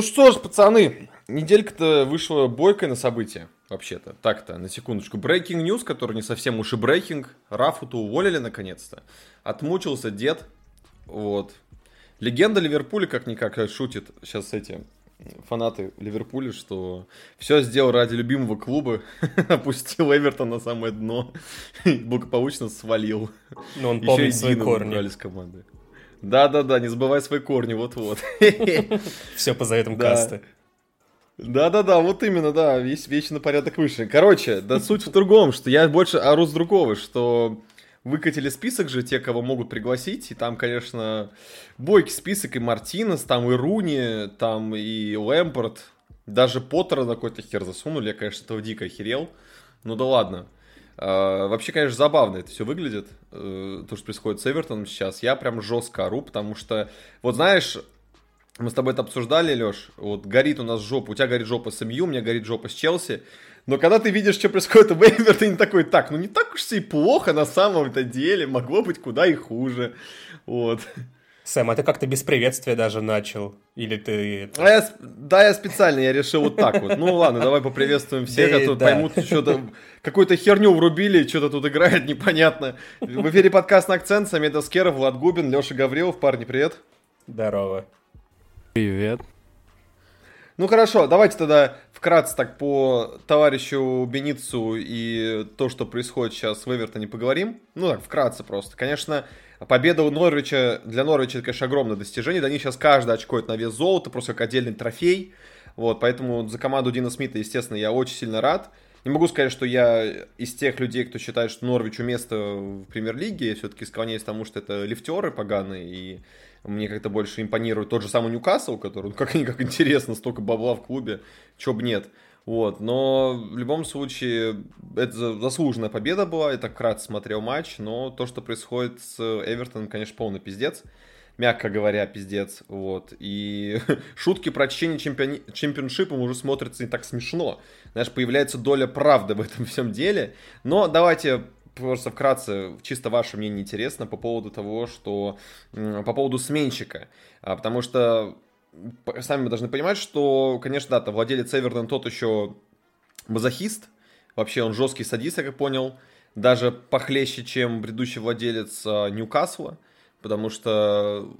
Ну что ж, пацаны, неделька-то вышла бойкой на события, вообще-то. Так-то, на секундочку. Breaking news, который не совсем уж и breaking. Рафу-то уволили наконец-то. Отмучился дед. Вот. Легенда Ливерпуля как-никак шутит сейчас эти фанаты Ливерпуля, что все сделал ради любимого клуба, опустил Эвертон на самое дно и благополучно свалил. Но он помнит свои корни. с команды. Да-да-да, не забывай свои корни, вот-вот. Все по заветам касты. Да-да-да, вот именно, да, весь вечно порядок выше. Короче, да суть в другом, что я больше ору с другого, что выкатили список же, те, кого могут пригласить, и там, конечно, бойкий список, и Мартинес, там и Руни, там и Лэмпорт, даже Поттера на какой-то хер засунули, я, конечно, этого дико охерел, ну да ладно. А, вообще, конечно, забавно это все выглядит, э, то, что происходит с Эвертоном сейчас. Я прям жестко ору, потому что, вот знаешь, мы с тобой это обсуждали, Леш, вот горит у нас жопа, у тебя горит жопа с МЮ, у меня горит жопа с Челси, но когда ты видишь, что происходит в не такой, так, ну не так уж и плохо на самом-то деле, могло быть куда и хуже, вот. Сэм, а ты как-то без приветствия даже начал? Или ты... А я, да, я специально, я решил вот так вот. Ну ладно, давай поприветствуем всех, а то поймут, что-то, какую-то херню врубили, что-то тут играет непонятно. В эфире подкаст на акцент, Самед Аскеров, Влад Губин, Леша Гаврилов. Парни, привет. Здорово. Привет. Ну хорошо, давайте тогда вкратце так по товарищу Беницу и то, что происходит сейчас в Эвертоне поговорим. Ну так, вкратце просто. Конечно, Победа у Норвича, для Норвича это, конечно, огромное достижение. Для них сейчас каждый очко на вес золота, просто как отдельный трофей. Вот, поэтому за команду Дина Смита, естественно, я очень сильно рад. Не могу сказать, что я из тех людей, кто считает, что Норвичу место в премьер-лиге. Я все-таки склоняюсь к тому, что это лифтеры поганые, и мне как-то больше импонирует тот же самый Ньюкасл, который, ну, как-никак интересно, столько бабла в клубе, чё бы нет. Вот, но в любом случае это заслуженная победа была, я так кратко смотрел матч, но то, что происходит с Эвертоном, конечно, полный пиздец, мягко говоря, пиздец, вот, и шутки про чтение чемпиони... чемпионшипом уже смотрятся не так смешно, знаешь, появляется доля правды в этом всем деле, но давайте просто вкратце, чисто ваше мнение интересно по поводу того, что, по поводу сменщика, а, потому что сами мы должны понимать, что, конечно, да, то владелец Эвертон тот еще мазохист. Вообще он жесткий садист, я как понял. Даже похлеще, чем предыдущий владелец а, Ньюкасла. Потому что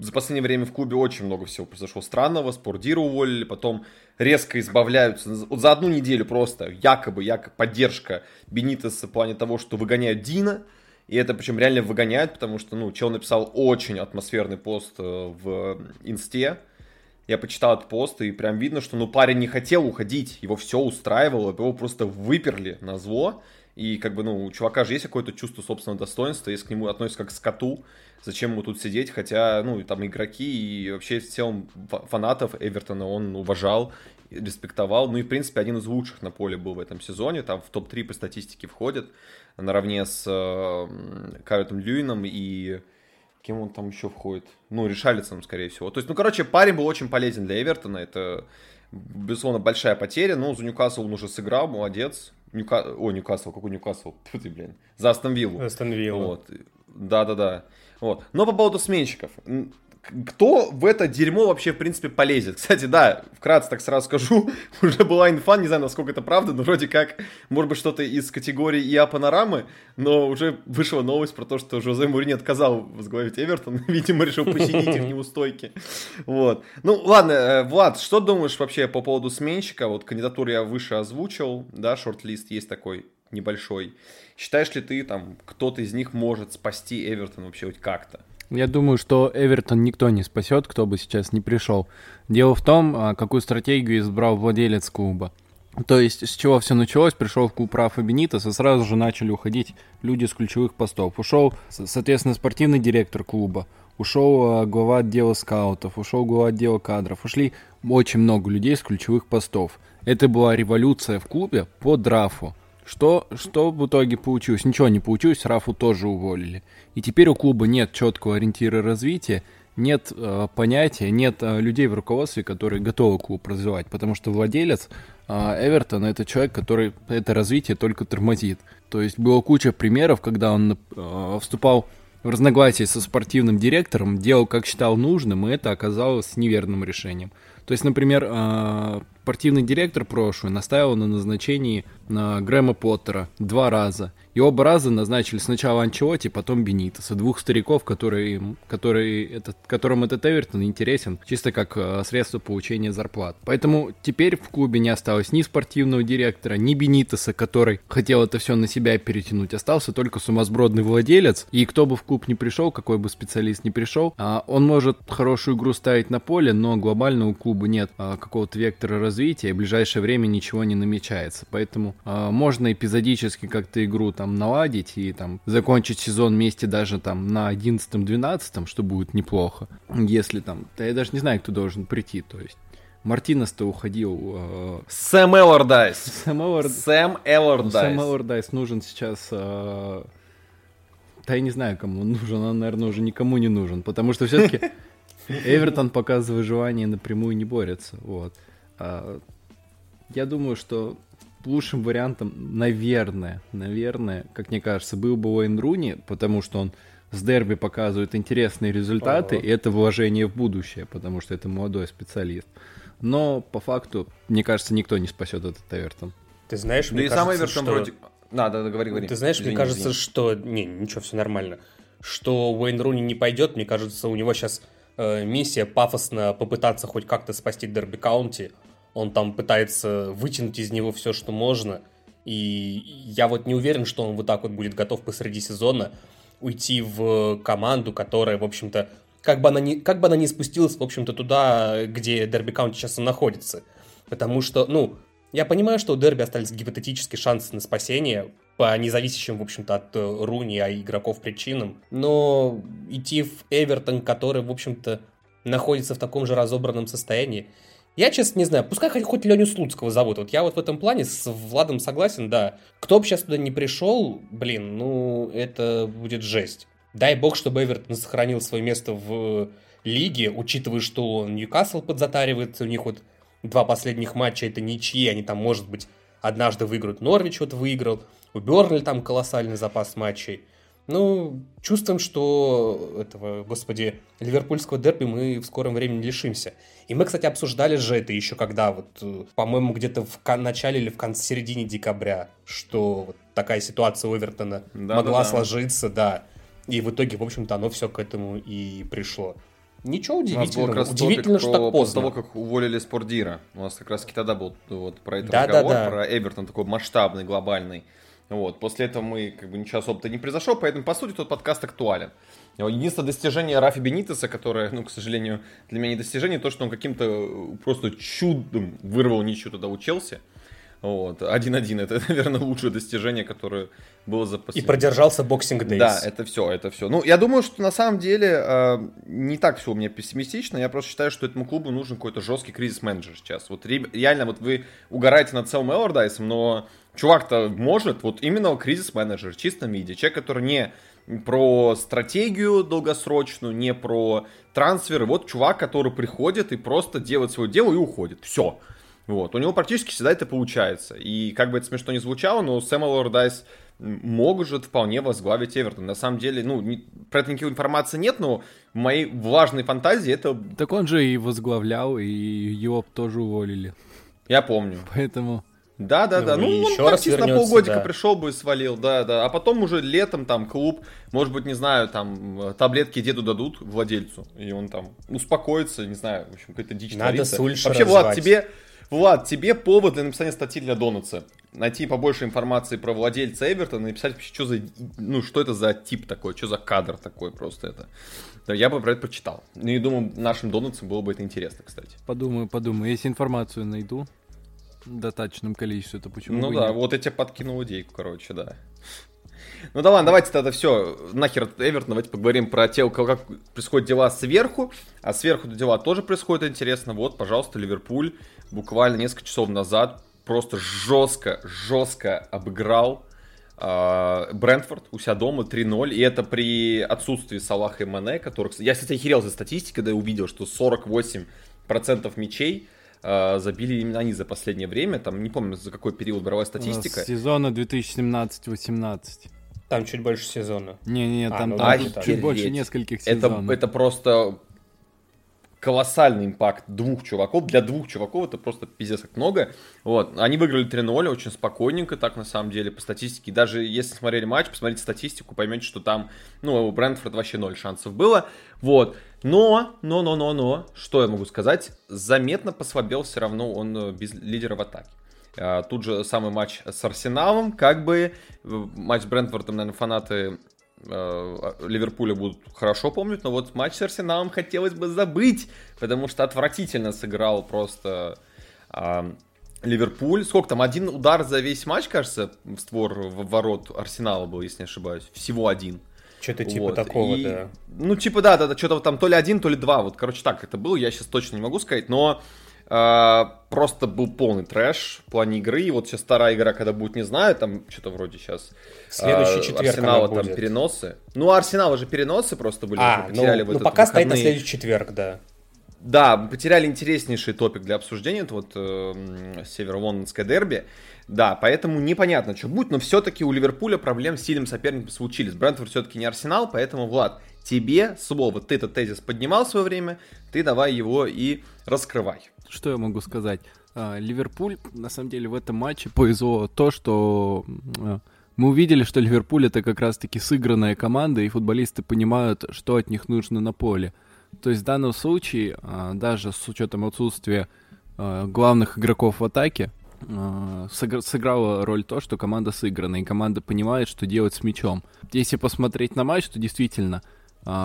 за последнее время в клубе очень много всего произошло странного. Спордира уволили, потом резко избавляются. Вот за одну неделю просто якобы, якобы поддержка Бенитеса в плане того, что выгоняют Дина – и это причем реально выгоняет, потому что, ну, чел написал очень атмосферный пост э, в инсте. Я почитал этот пост, и прям видно, что, ну, парень не хотел уходить, его все устраивало, его просто выперли на зло. И, как бы, ну, у чувака же есть какое-то чувство собственного достоинства, если к нему относятся как к скоту, зачем ему тут сидеть, хотя, ну, там игроки и вообще в целом фанатов Эвертона он уважал, респектовал, ну и, в принципе, один из лучших на поле был в этом сезоне, там в топ-3 по статистике входит, наравне с э, Кайотом Льюином и кем он там еще входит? Ну, Решалицем, скорее всего. То есть, ну, короче, парень был очень полезен для Эвертона. Это, безусловно, большая потеря. Но за Ньюкасл он уже сыграл, молодец. Ньюка... О, Ньюкасл, какой Ньюкасл? Фу ты, блин. За Астон Виллу. Астон Виллу. Вот. Да-да-да. Вот. Но по поводу сменщиков кто в это дерьмо вообще, в принципе, полезет? Кстати, да, вкратце так сразу скажу, уже была инфа, не знаю, насколько это правда, но вроде как, может быть, что-то из категории ИА Панорамы, но уже вышла новость про то, что Жозе Мурини отказал возглавить Эвертон, видимо, решил посидеть их неустойки. Вот. Ну, ладно, э, Влад, что думаешь вообще по поводу сменщика? Вот кандидатуру я выше озвучил, да, шорт-лист есть такой небольшой. Считаешь ли ты, там, кто-то из них может спасти Эвертон вообще хоть как-то? Я думаю, что Эвертон никто не спасет, кто бы сейчас не пришел. Дело в том, а, какую стратегию избрал владелец клуба. То есть, с чего все началось, пришел в клуб Рафа Бенитос, и сразу же начали уходить люди с ключевых постов. Ушел, соответственно, спортивный директор клуба, ушел а, глава отдела скаутов, ушел глава отдела кадров, ушли очень много людей с ключевых постов. Это была революция в клубе по драфу. Что, что в итоге получилось? Ничего не получилось, Рафу тоже уволили. И теперь у клуба нет четкого ориентира развития, нет э, понятия, нет э, людей в руководстве, которые готовы клуб развивать, потому что владелец э, Эвертона это человек, который это развитие только тормозит. То есть было куча примеров, когда он э, вступал в разногласии со спортивным директором, делал как считал нужным, и это оказалось неверным решением. То есть, например, а, спортивный директор прошлый наставил на назначении на Грэма Поттера два раза. И оба раза назначили сначала Анчелоти, потом Бенитоса. Двух стариков, которые, которые этот, которым этот Эвертон интересен чисто как э, средство получения зарплат. Поэтому теперь в клубе не осталось ни спортивного директора, ни Бенитоса, который хотел это все на себя перетянуть. Остался только сумасбродный владелец. И кто бы в клуб не пришел, какой бы специалист не пришел, а, он может хорошую игру ставить на поле, но глобально у клуба нет а, какого-то вектора развития, и в ближайшее время ничего не намечается. Поэтому а, можно эпизодически как-то игру там наладить и там закончить сезон вместе даже там на 11-12, что будет неплохо. Если там, да я даже не знаю, кто должен прийти, то есть Мартинес-то уходил. Э... Сэм Эллардайс. Сэм, Эллард... Сэм Эллардайс. Сэм Эллардайс нужен сейчас... Э... Да я не знаю, кому он нужен. Он, наверное, уже никому не нужен. Потому что все-таки Эвертон, показывая желание, напрямую не борется. Вот. А... Я думаю, что лучшим вариантом, наверное, наверное, как мне кажется, был бы Уэйн Руни, потому что он с дерби показывает интересные результаты, ага. и это вложение в будущее, потому что это молодой специалист. Но по факту, мне кажется, никто не спасет этот Эвертон. Ты знаешь, да мне и кажется, сам Эвертон что... вроде... Надо, да, говори, говори. Ты знаешь, извини, мне кажется, извини. что... Не, ничего, все нормально. Что Уэйн Руни не пойдет, мне кажется, у него сейчас э, миссия пафосно попытаться хоть как-то спасти Дерби Каунти, он там пытается вытянуть из него все, что можно. И я вот не уверен, что он вот так вот будет готов посреди сезона уйти в команду, которая, в общем-то, как бы она не, как бы она не спустилась, в общем-то, туда, где Дерби Каунти сейчас находится. Потому что, ну, я понимаю, что у Дерби остались гипотетические шансы на спасение по независящим, в общем-то, от э, Руни, а игроков причинам. Но идти в Эвертон, который, в общем-то, находится в таком же разобранном состоянии, я, честно, не знаю, пускай хоть, хоть Леню Слуцкого зовут. Вот я вот в этом плане с Владом согласен, да. Кто бы сейчас туда не пришел, блин, ну, это будет жесть. Дай бог, чтобы Эвертон сохранил свое место в лиге, учитывая, что Ньюкасл подзатаривает, у них вот два последних матча это ничьи, они там, может быть, однажды выиграют. Норвич вот выиграл, у Бернли там колоссальный запас матчей. Ну, чувствуем, что этого, господи, ливерпульского дерби мы в скором времени лишимся. И мы, кстати, обсуждали же это еще когда, вот, э, по-моему, где-то в начале или в конце середине декабря, что вот такая ситуация у Эвертона да, могла да, да. сложиться, да. И в итоге, в общем-то, оно все к этому и пришло. Ничего удивительного. Удивительно, что так поздно. После того, как уволили Спордира. У нас как раз тогда был вот про это да, разговор, да, да. про Эвертон такой масштабный, глобальный. Вот, после этого мы, как бы, ничего особо-то не произошло, поэтому, по сути, тот подкаст актуален. Единственное достижение Рафи Бенитеса, которое, ну, к сожалению, для меня не достижение, то, что он каким-то э, просто чудом вырвал ничью туда у Челси. Вот, 1-1, это, наверное, лучшее достижение, которое было за последние... И продержался боксинг Days. Да, это все, это все. Ну, я думаю, что на самом деле э, не так все у меня пессимистично, я просто считаю, что этому клубу нужен какой-то жесткий кризис-менеджер сейчас. Вот реально, вот вы угораете над целым Эллардайсом, но чувак-то может, вот именно кризис-менеджер, чисто миди, человек, который не про стратегию долгосрочную, не про трансферы. Вот чувак, который приходит и просто делает свое дело и уходит. Все. Вот. У него практически всегда это получается. И как бы это смешно не звучало, но Сэм Лордайс может вполне возглавить Эвертон. На самом деле, ну, не, про это никакой информации нет, но в моей влажной фантазии это... Так он же и возглавлял, и его тоже уволили. Я помню. Поэтому... Да, да, да. Ну, ну еще он раз на полгодика да. пришел бы и свалил, да, да. А потом уже летом там клуб, может быть, не знаю, там таблетки деду дадут владельцу, и он там успокоится, не знаю, в общем, какая-то дичь Надо творится. Вообще, Влад, тебе, Влад, тебе повод для написания статьи для Донатса. Найти побольше информации про владельца Эвертона и написать, что за, ну, что это за тип такой, что за кадр такой просто это. Да, я бы про это прочитал. Ну и думаю, нашим Донатсам было бы это интересно, кстати. Подумаю, подумаю. Если информацию найду, достаточном количестве, то почему Ну да, нет? вот я тебе подкинул идейку, короче, да. Ну да ладно, давайте тогда все, нахер Эвертон, давайте поговорим про те, как происходят дела сверху, а сверху дела тоже происходят интересно. Вот, пожалуйста, Ливерпуль буквально несколько часов назад просто жестко, жестко обыграл э, Брентфорд у себя дома 3-0, и это при отсутствии Салаха и Мане, которых... Я, кстати, охерел за статистикой, когда я увидел, что 48% мячей э, забили именно они за последнее время. Там не помню, за какой период брала статистика. Сезона 2017-18. Там чуть больше сезона. Не-не, а, там, ну, там чуть больше нескольких сезонов. Это, это просто колоссальный импакт двух чуваков. Для двух чуваков это просто пиздец как много. Вот. Они выиграли 3-0 очень спокойненько, так на самом деле, по статистике. Даже если смотрели матч, посмотрите статистику, поймете, что там, ну, у Брэнфорд вообще ноль шансов было. Вот. Но, но, но, но, но, что я могу сказать, заметно послабел все равно он э, без лидера в атаке. А, тут же самый матч с Арсеналом, как бы э, матч с Брентфордом, наверное, фанаты Ливерпуля будут хорошо помнить, но вот матч с Арсеналом хотелось бы забыть, потому что отвратительно сыграл просто э, Ливерпуль. Сколько там, один удар за весь матч, кажется, в створ в ворот Арсенала был, если не ошибаюсь. Всего один. Что-то типа вот. такого, и, да. Ну, типа, да, да, да, что-то там то ли один, то ли два. Вот, короче, так это было, я сейчас точно не могу сказать, но э, просто был полный трэш в плане игры. И вот сейчас вторая игра, когда будет, не знаю, там что-то вроде сейчас... Следующий э, четверг Арсенала там будет. переносы. Ну, Арсенала же переносы просто были. А, ну, потеряли ну, ну пока выходные. стоит на следующий четверг, да. Да, потеряли интереснейший топик для обсуждения, это вот э, северо-лондонское дерби. Да, поэтому непонятно, что будет, но все-таки у Ливерпуля проблем с сильным соперником случились. Брентфорд все-таки не Арсенал, поэтому, Влад, тебе слово. Ты этот тезис поднимал в свое время, ты давай его и раскрывай. Что я могу сказать? А, Ливерпуль, на самом деле, в этом матче повезло то, что а, мы увидели, что Ливерпуль это как раз-таки сыгранная команда, и футболисты понимают, что от них нужно на поле. То есть в данном случае, а, даже с учетом отсутствия главных игроков в атаке, сыграла роль то, что команда сыграна, и команда понимает, что делать с мячом. Если посмотреть на матч, то действительно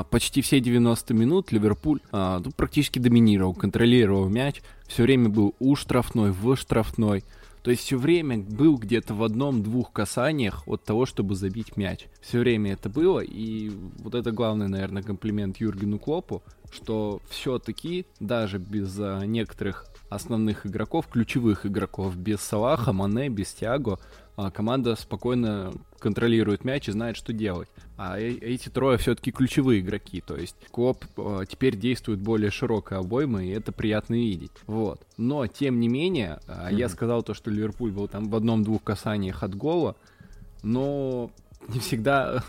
почти все 90 минут Ливерпуль ну, практически доминировал, контролировал мяч, все время был у штрафной, в штрафной. То есть все время был где-то в одном-двух касаниях от того, чтобы забить мяч. Все время это было, и вот это главный, наверное, комплимент Юргену Клопу, что все-таки даже без а, некоторых основных игроков, ключевых игроков, без Салаха, Мане, без Тиаго, а, команда спокойно контролирует мяч и знает, что делать. А э эти трое все-таки ключевые игроки, то есть Клоп э, теперь действует более широкой обоймой, и это приятно видеть. Вот. Но, тем не менее, mm-hmm. я сказал то, что Ливерпуль был там в одном-двух касаниях от гола, но не всегда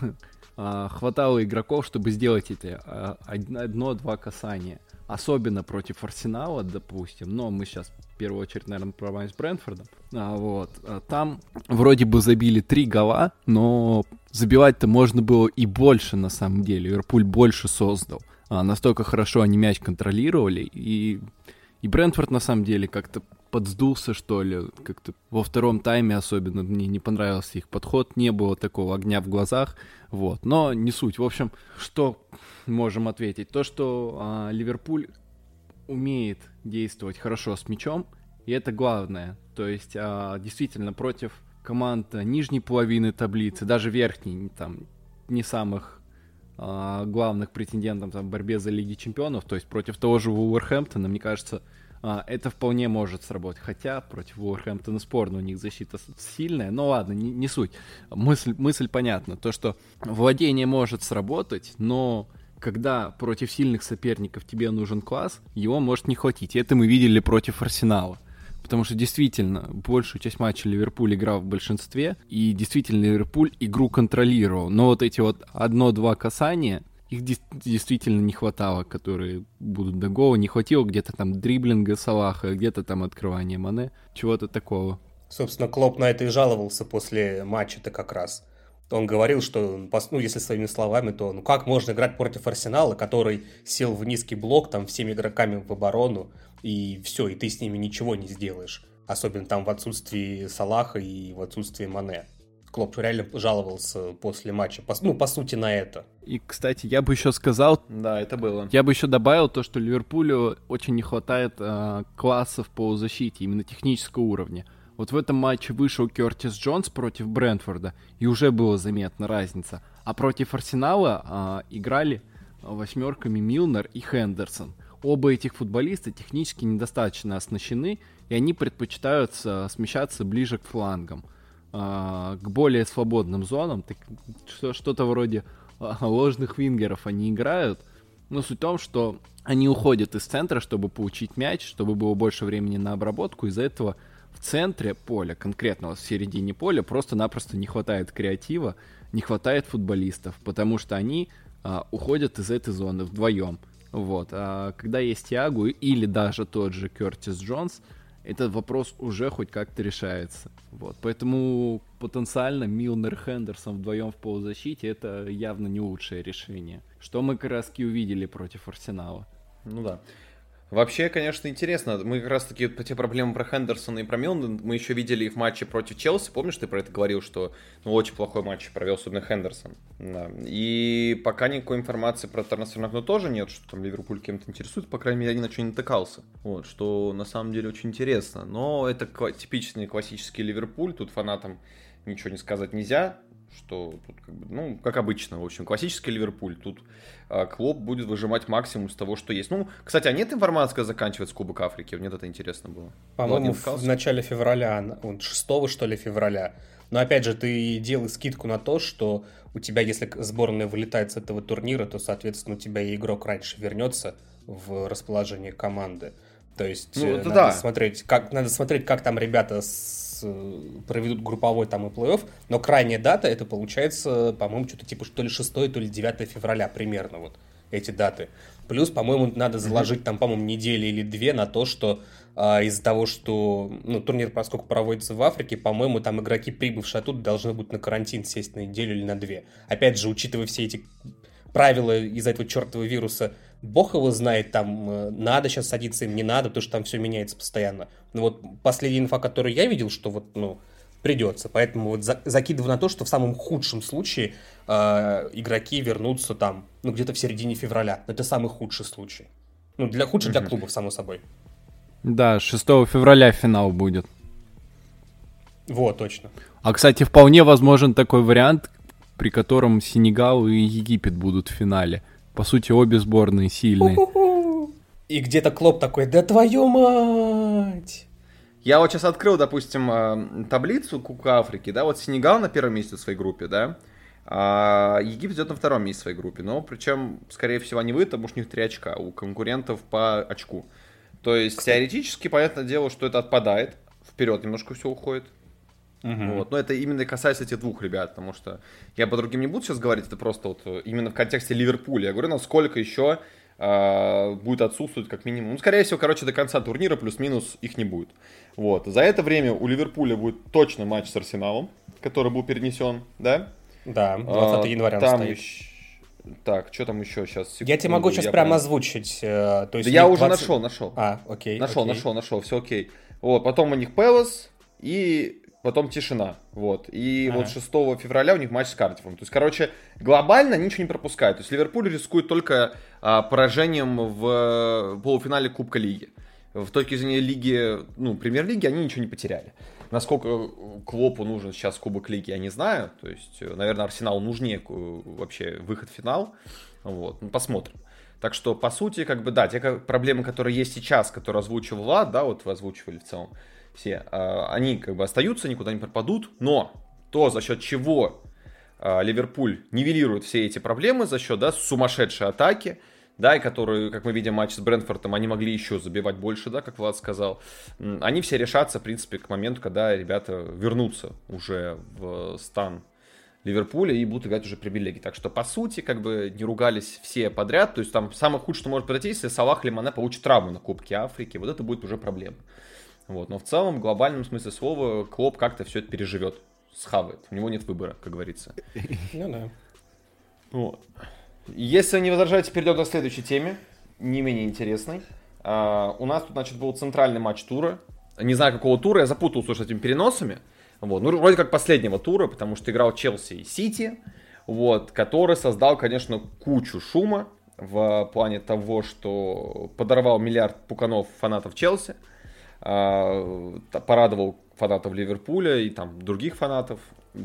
хватало игроков, чтобы сделать эти одно-два касания особенно против Арсенала, допустим, но мы сейчас в первую очередь, наверное, про с Брэнфордом, а, вот, а, там вроде бы забили три гола, но забивать-то можно было и больше, на самом деле, Ливерпуль больше создал, а, настолько хорошо они мяч контролировали, и, и Брэнфорд, на самом деле, как-то подсдулся, что ли, как-то во втором тайме особенно мне не понравился их подход, не было такого огня в глазах, вот, но не суть. В общем, что можем ответить? То, что а, Ливерпуль умеет действовать хорошо с мячом, и это главное. То есть, а, действительно, против команд нижней половины таблицы, даже верхней, там, не самых а, главных претендентов там, в борьбе за Лиги Чемпионов, то есть против того же Вулверхэмптона, мне кажется, а, это вполне может сработать. Хотя против Уорхэмптона спорно, у них защита сильная. Но ладно, не, не суть. Мысль, мысль понятна. То, что владение может сработать, но когда против сильных соперников тебе нужен класс, его может не хватить. И это мы видели против Арсенала. Потому что действительно, большую часть матча Ливерпуль играл в большинстве, и действительно Ливерпуль игру контролировал. Но вот эти вот одно-два касания, их действительно не хватало, которые будут до гола. Не хватило где-то там дриблинга Салаха, где-то там открывания Мане, чего-то такого. Собственно, Клоп на это и жаловался после матча-то как раз. Он говорил, что, ну, если своими словами, то ну как можно играть против Арсенала, который сел в низкий блок там всеми игроками в оборону, и все, и ты с ними ничего не сделаешь. Особенно там в отсутствии Салаха и в отсутствии Мане. Клоп реально жаловался после матча, по, ну, по сути, на это. И, кстати, я бы еще сказал... Да, это было. Я бы еще добавил то, что Ливерпулю очень не хватает э, классов по защите, именно технического уровня. Вот в этом матче вышел Кертис Джонс против Брентфорда, и уже была заметна разница. А против Арсенала э, играли восьмерками Милнер и Хендерсон. Оба этих футболиста технически недостаточно оснащены, и они предпочитают смещаться ближе к флангам. А, к более свободным зонам, так, что-то вроде а, ложных вингеров они играют. Но суть в том, что они уходят из центра, чтобы получить мяч, чтобы было больше времени на обработку. Из-за этого в центре поля, конкретно в середине поля, просто-напросто не хватает креатива, не хватает футболистов, потому что они а, уходят из этой зоны вдвоем. Вот. А когда есть Тиагу или даже тот же Кертис Джонс, этот вопрос уже хоть как-то решается. Вот. Поэтому потенциально Милнер Хендерсон вдвоем в полузащите это явно не лучшее решение. Что мы как раз увидели против Арсенала. Ну да. Вообще, конечно, интересно. Мы как раз-таки по те проблемы про Хендерсона и про Милна мы еще видели и в матче против Челси. Помнишь, ты про это говорил, что ну, очень плохой матч провел, особенно Хендерсон. Да. И пока никакой информации про трансферное окно тоже нет, что там Ливерпуль кем-то интересует. По крайней мере, ни на что не натыкался. Вот, что на самом деле очень интересно. Но это типичный классический Ливерпуль. Тут фанатам ничего не сказать нельзя что тут как бы, ну, как обычно, в общем, классический Ливерпуль. Тут а, Клоп будет выжимать максимум из того, что есть. Ну, кстати, а нет информации, когда заканчивается Кубок Африки? Мне это интересно было. По-моему, в начале февраля, 6 что ли февраля. Но опять же, ты делай скидку на то, что у тебя, если сборная вылетает с этого турнира, то, соответственно, у тебя и игрок раньше вернется в расположение команды. То есть ну, э, надо, да. смотреть, как, надо смотреть, как там ребята с Э, проведут групповой там и плей-офф, но крайняя дата это получается, по-моему, что-то типа то ли 6, то ли 9 февраля примерно вот эти даты. Плюс, по-моему, надо заложить там, по-моему, недели или две на то, что а, из-за того, что ну, турнир, поскольку проводится в Африке, по-моему, там игроки, прибывшие оттуда, должны быть на карантин сесть на неделю или на две. Опять же, учитывая все эти правила из-за этого чертового вируса, бог его знает, там э, надо сейчас садиться им, не надо, потому что там все меняется постоянно. Но вот последняя инфа, которую я видел, что вот, ну, придется. Поэтому вот за, закидываю на то, что в самом худшем случае э, игроки вернутся там, ну, где-то в середине февраля. Это самый худший случай. Ну, для худший для клубов, само собой. Да, 6 февраля финал будет. Вот, точно. А, кстати, вполне возможен такой вариант, при котором Сенегал и Египет будут в финале. По сути, обе сборные сильные. И где-то Клоп такой, да твою мать! Я вот сейчас открыл, допустим, э, таблицу Кубка Африки, да, вот Сенегал на первом месте в своей группе, да, а Египет идет на втором месте в своей группе, но причем, скорее всего, они выйдут, потому что у них три очка, у конкурентов по очку. То есть, теоретически, понятное дело, что это отпадает, вперед немножко все уходит. Угу. Вот. Но это именно касается этих двух ребят, потому что я по другим не буду сейчас говорить, это просто вот э, именно в контексте Ливерпуля. Я говорю, насколько еще э, будет отсутствовать как минимум. Ну, скорее всего, короче, до конца турнира плюс-минус их не будет. Вот. За это время у Ливерпуля будет точно матч с Арсеналом, который был перенесен, да? Да, 20 а, января там стоит. Еще... Так, что там еще сейчас? Секунду, я тебе могу сейчас прямо прям... озвучить. Э, то есть да я 20... уже нашел, нашел. А, окей. Нашел, окей. нашел, нашел, все окей. Вот, потом у них Пелос и потом тишина. Вот. И ага. вот 6 февраля у них матч с Картифом. То есть, короче, глобально ничего не пропускают. То есть Ливерпуль рискует только а, поражением в полуфинале Кубка Лиги. В точке зрения лиги, ну, премьер-лиги они ничего не потеряли. Насколько Клопу нужен сейчас Кубок Лиги, я не знаю. То есть, наверное, Арсенал нужнее вообще выход в финал. Вот, ну, посмотрим. Так что, по сути, как бы, да, те проблемы, которые есть сейчас, которые озвучил Влад, да, вот вы озвучивали в целом, все, а, они как бы остаются, никуда не пропадут, но то, за счет чего а, Ливерпуль нивелирует все эти проблемы, за счет да, сумасшедшей атаки, да, и которые, как мы видим, матч с Брэнфордом, они могли еще забивать больше, да, как Влад сказал, они все решатся, в принципе, к моменту, когда ребята вернутся уже в стан Ливерпуля и будут играть уже премьер Так что, по сути, как бы не ругались все подряд. То есть там самое худшее, что может произойти, если Салах или Мане получит травму на Кубке Африки. Вот это будет уже проблема. Вот. Но в целом, в глобальном смысле слова, Клоп как-то все это переживет, схавает. У него нет выбора, как говорится. Ну да. Вот. Если не возражаете, перейдем к следующей теме, не менее интересной. А, у нас тут, значит, был центральный матч тура. Не знаю, какого тура, я запутался с этими переносами. Вот. Ну, вроде как последнего тура, потому что играл Челси и Сити, вот, который создал, конечно, кучу шума в плане того, что подорвал миллиард пуканов фанатов Челси. А, порадовал фанатов Ливерпуля и там других фанатов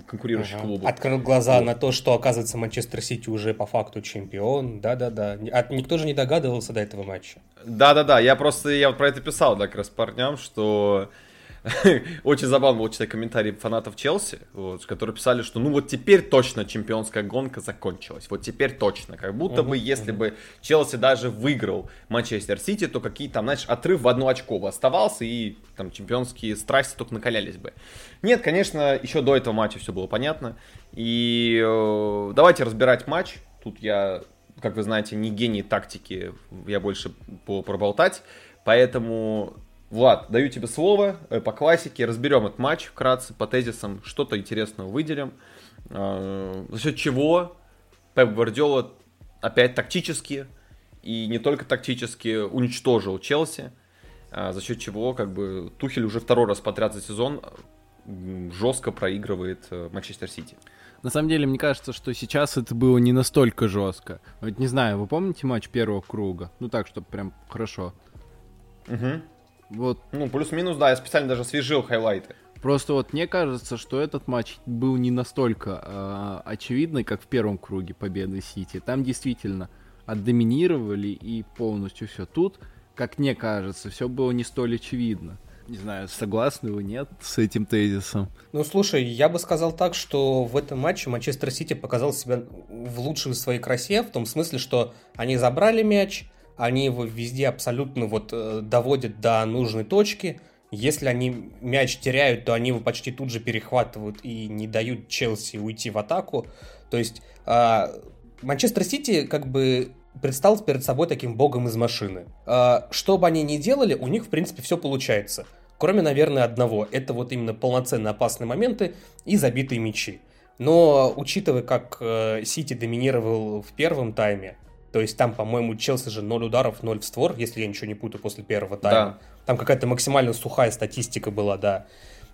конкурирующих ага. клубов. Открыл глаза вот. на то, что, оказывается, Манчестер Сити уже по факту чемпион. Да-да-да. А никто же не догадывался до этого матча. Да-да-да. Я просто я вот про это писал, да, как раз парням, что очень забавно было читать комментарии фанатов Челси, вот, которые писали, что ну вот теперь точно чемпионская гонка закончилась. Вот теперь точно. Как будто бы, если бы Челси даже выиграл Манчестер Сити, то какие там, знаешь, отрыв в одно очко бы оставался, и там чемпионские страсти только накалялись бы. Нет, конечно, еще до этого матча все было понятно. И э, давайте разбирать матч. Тут я, как вы знаете, не гений тактики, я больше по проболтать. Поэтому Влад, даю тебе слово э, по классике, разберем этот матч вкратце, по тезисам, что-то интересного выделим. Э, за счет чего Пеп Гвардиола опять тактически и не только тактически уничтожил Челси, а за счет чего как бы Тухель уже второй раз подряд за сезон жестко проигрывает э, Манчестер Сити. На самом деле, мне кажется, что сейчас это было не настолько жестко. Вот не знаю, вы помните матч первого круга? Ну так, чтобы прям хорошо. Угу. Вот. Ну, плюс-минус, да, я специально даже свежил хайлайты. Просто вот мне кажется, что этот матч был не настолько э, очевидный, как в первом круге победы Сити. Там действительно отдоминировали и полностью все. Тут, как мне кажется, все было не столь очевидно. Не знаю, согласны вы, нет, с этим тезисом? Ну, слушай, я бы сказал так, что в этом матче Манчестер Сити показал себя в лучшей своей красе, в том смысле, что они забрали мяч, они его везде абсолютно вот э, доводят до нужной точки. Если они мяч теряют, то они его почти тут же перехватывают и не дают Челси уйти в атаку. То есть э, Манчестер Сити как бы предстал перед собой таким богом из машины. Э, что бы они ни делали, у них в принципе все получается. Кроме, наверное, одного. Это вот именно полноценно опасные моменты и забитые мячи. Но учитывая, как Сити доминировал в первом тайме, то есть там, по-моему, Челси же 0 ударов, 0 в створ, если я ничего не путаю после первого тайма. Да. Там какая-то максимально сухая статистика была, да.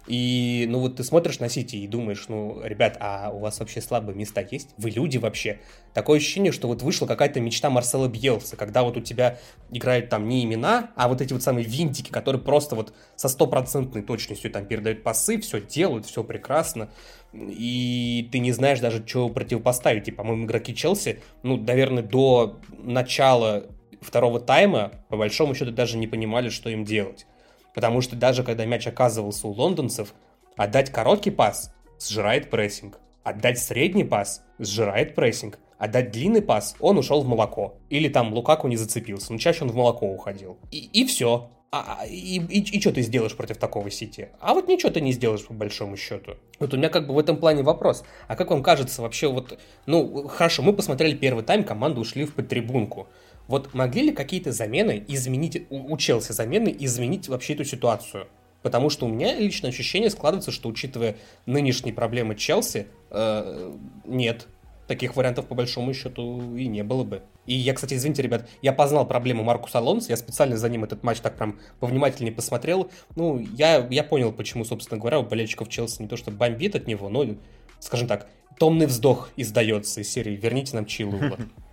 И, ну, вот ты смотришь на Сити и думаешь, ну, ребят, а у вас вообще слабые места есть? Вы люди вообще? Такое ощущение, что вот вышла какая-то мечта Марсела Бьелса, когда вот у тебя играют там не имена, а вот эти вот самые винтики, которые просто вот со стопроцентной точностью там передают пасы, все делают, все прекрасно и ты не знаешь даже, что противопоставить. И, по-моему, игроки Челси, ну, наверное, до начала второго тайма, по большому счету, даже не понимали, что им делать. Потому что даже когда мяч оказывался у лондонцев, отдать короткий пас сжирает прессинг. Отдать средний пас сжирает прессинг. Отдать длинный пас, он ушел в молоко. Или там Лукаку не зацепился, но чаще он в молоко уходил. И, и все. А, и, и, и что ты сделаешь против такого сети? А вот ничего ты не сделаешь по большому счету. Вот у меня как бы в этом плане вопрос. А как вам кажется вообще вот, ну, хорошо, мы посмотрели первый тайм, команды ушли в подтрибунку. Вот могли ли какие-то замены изменить, у, Челси замены изменить вообще эту ситуацию? Потому что у меня личное ощущение складывается, что учитывая нынешние проблемы Челси, э, нет, таких вариантов по большому счету и не было бы. И я, кстати, извините, ребят, я познал проблему Маркуса Алонса, я специально за ним этот матч так прям повнимательнее посмотрел. Ну, я, я понял, почему, собственно говоря, у болельщиков Челси не то что бомбит от него, но, скажем так, томный вздох издается из серии «Верните нам Чилула».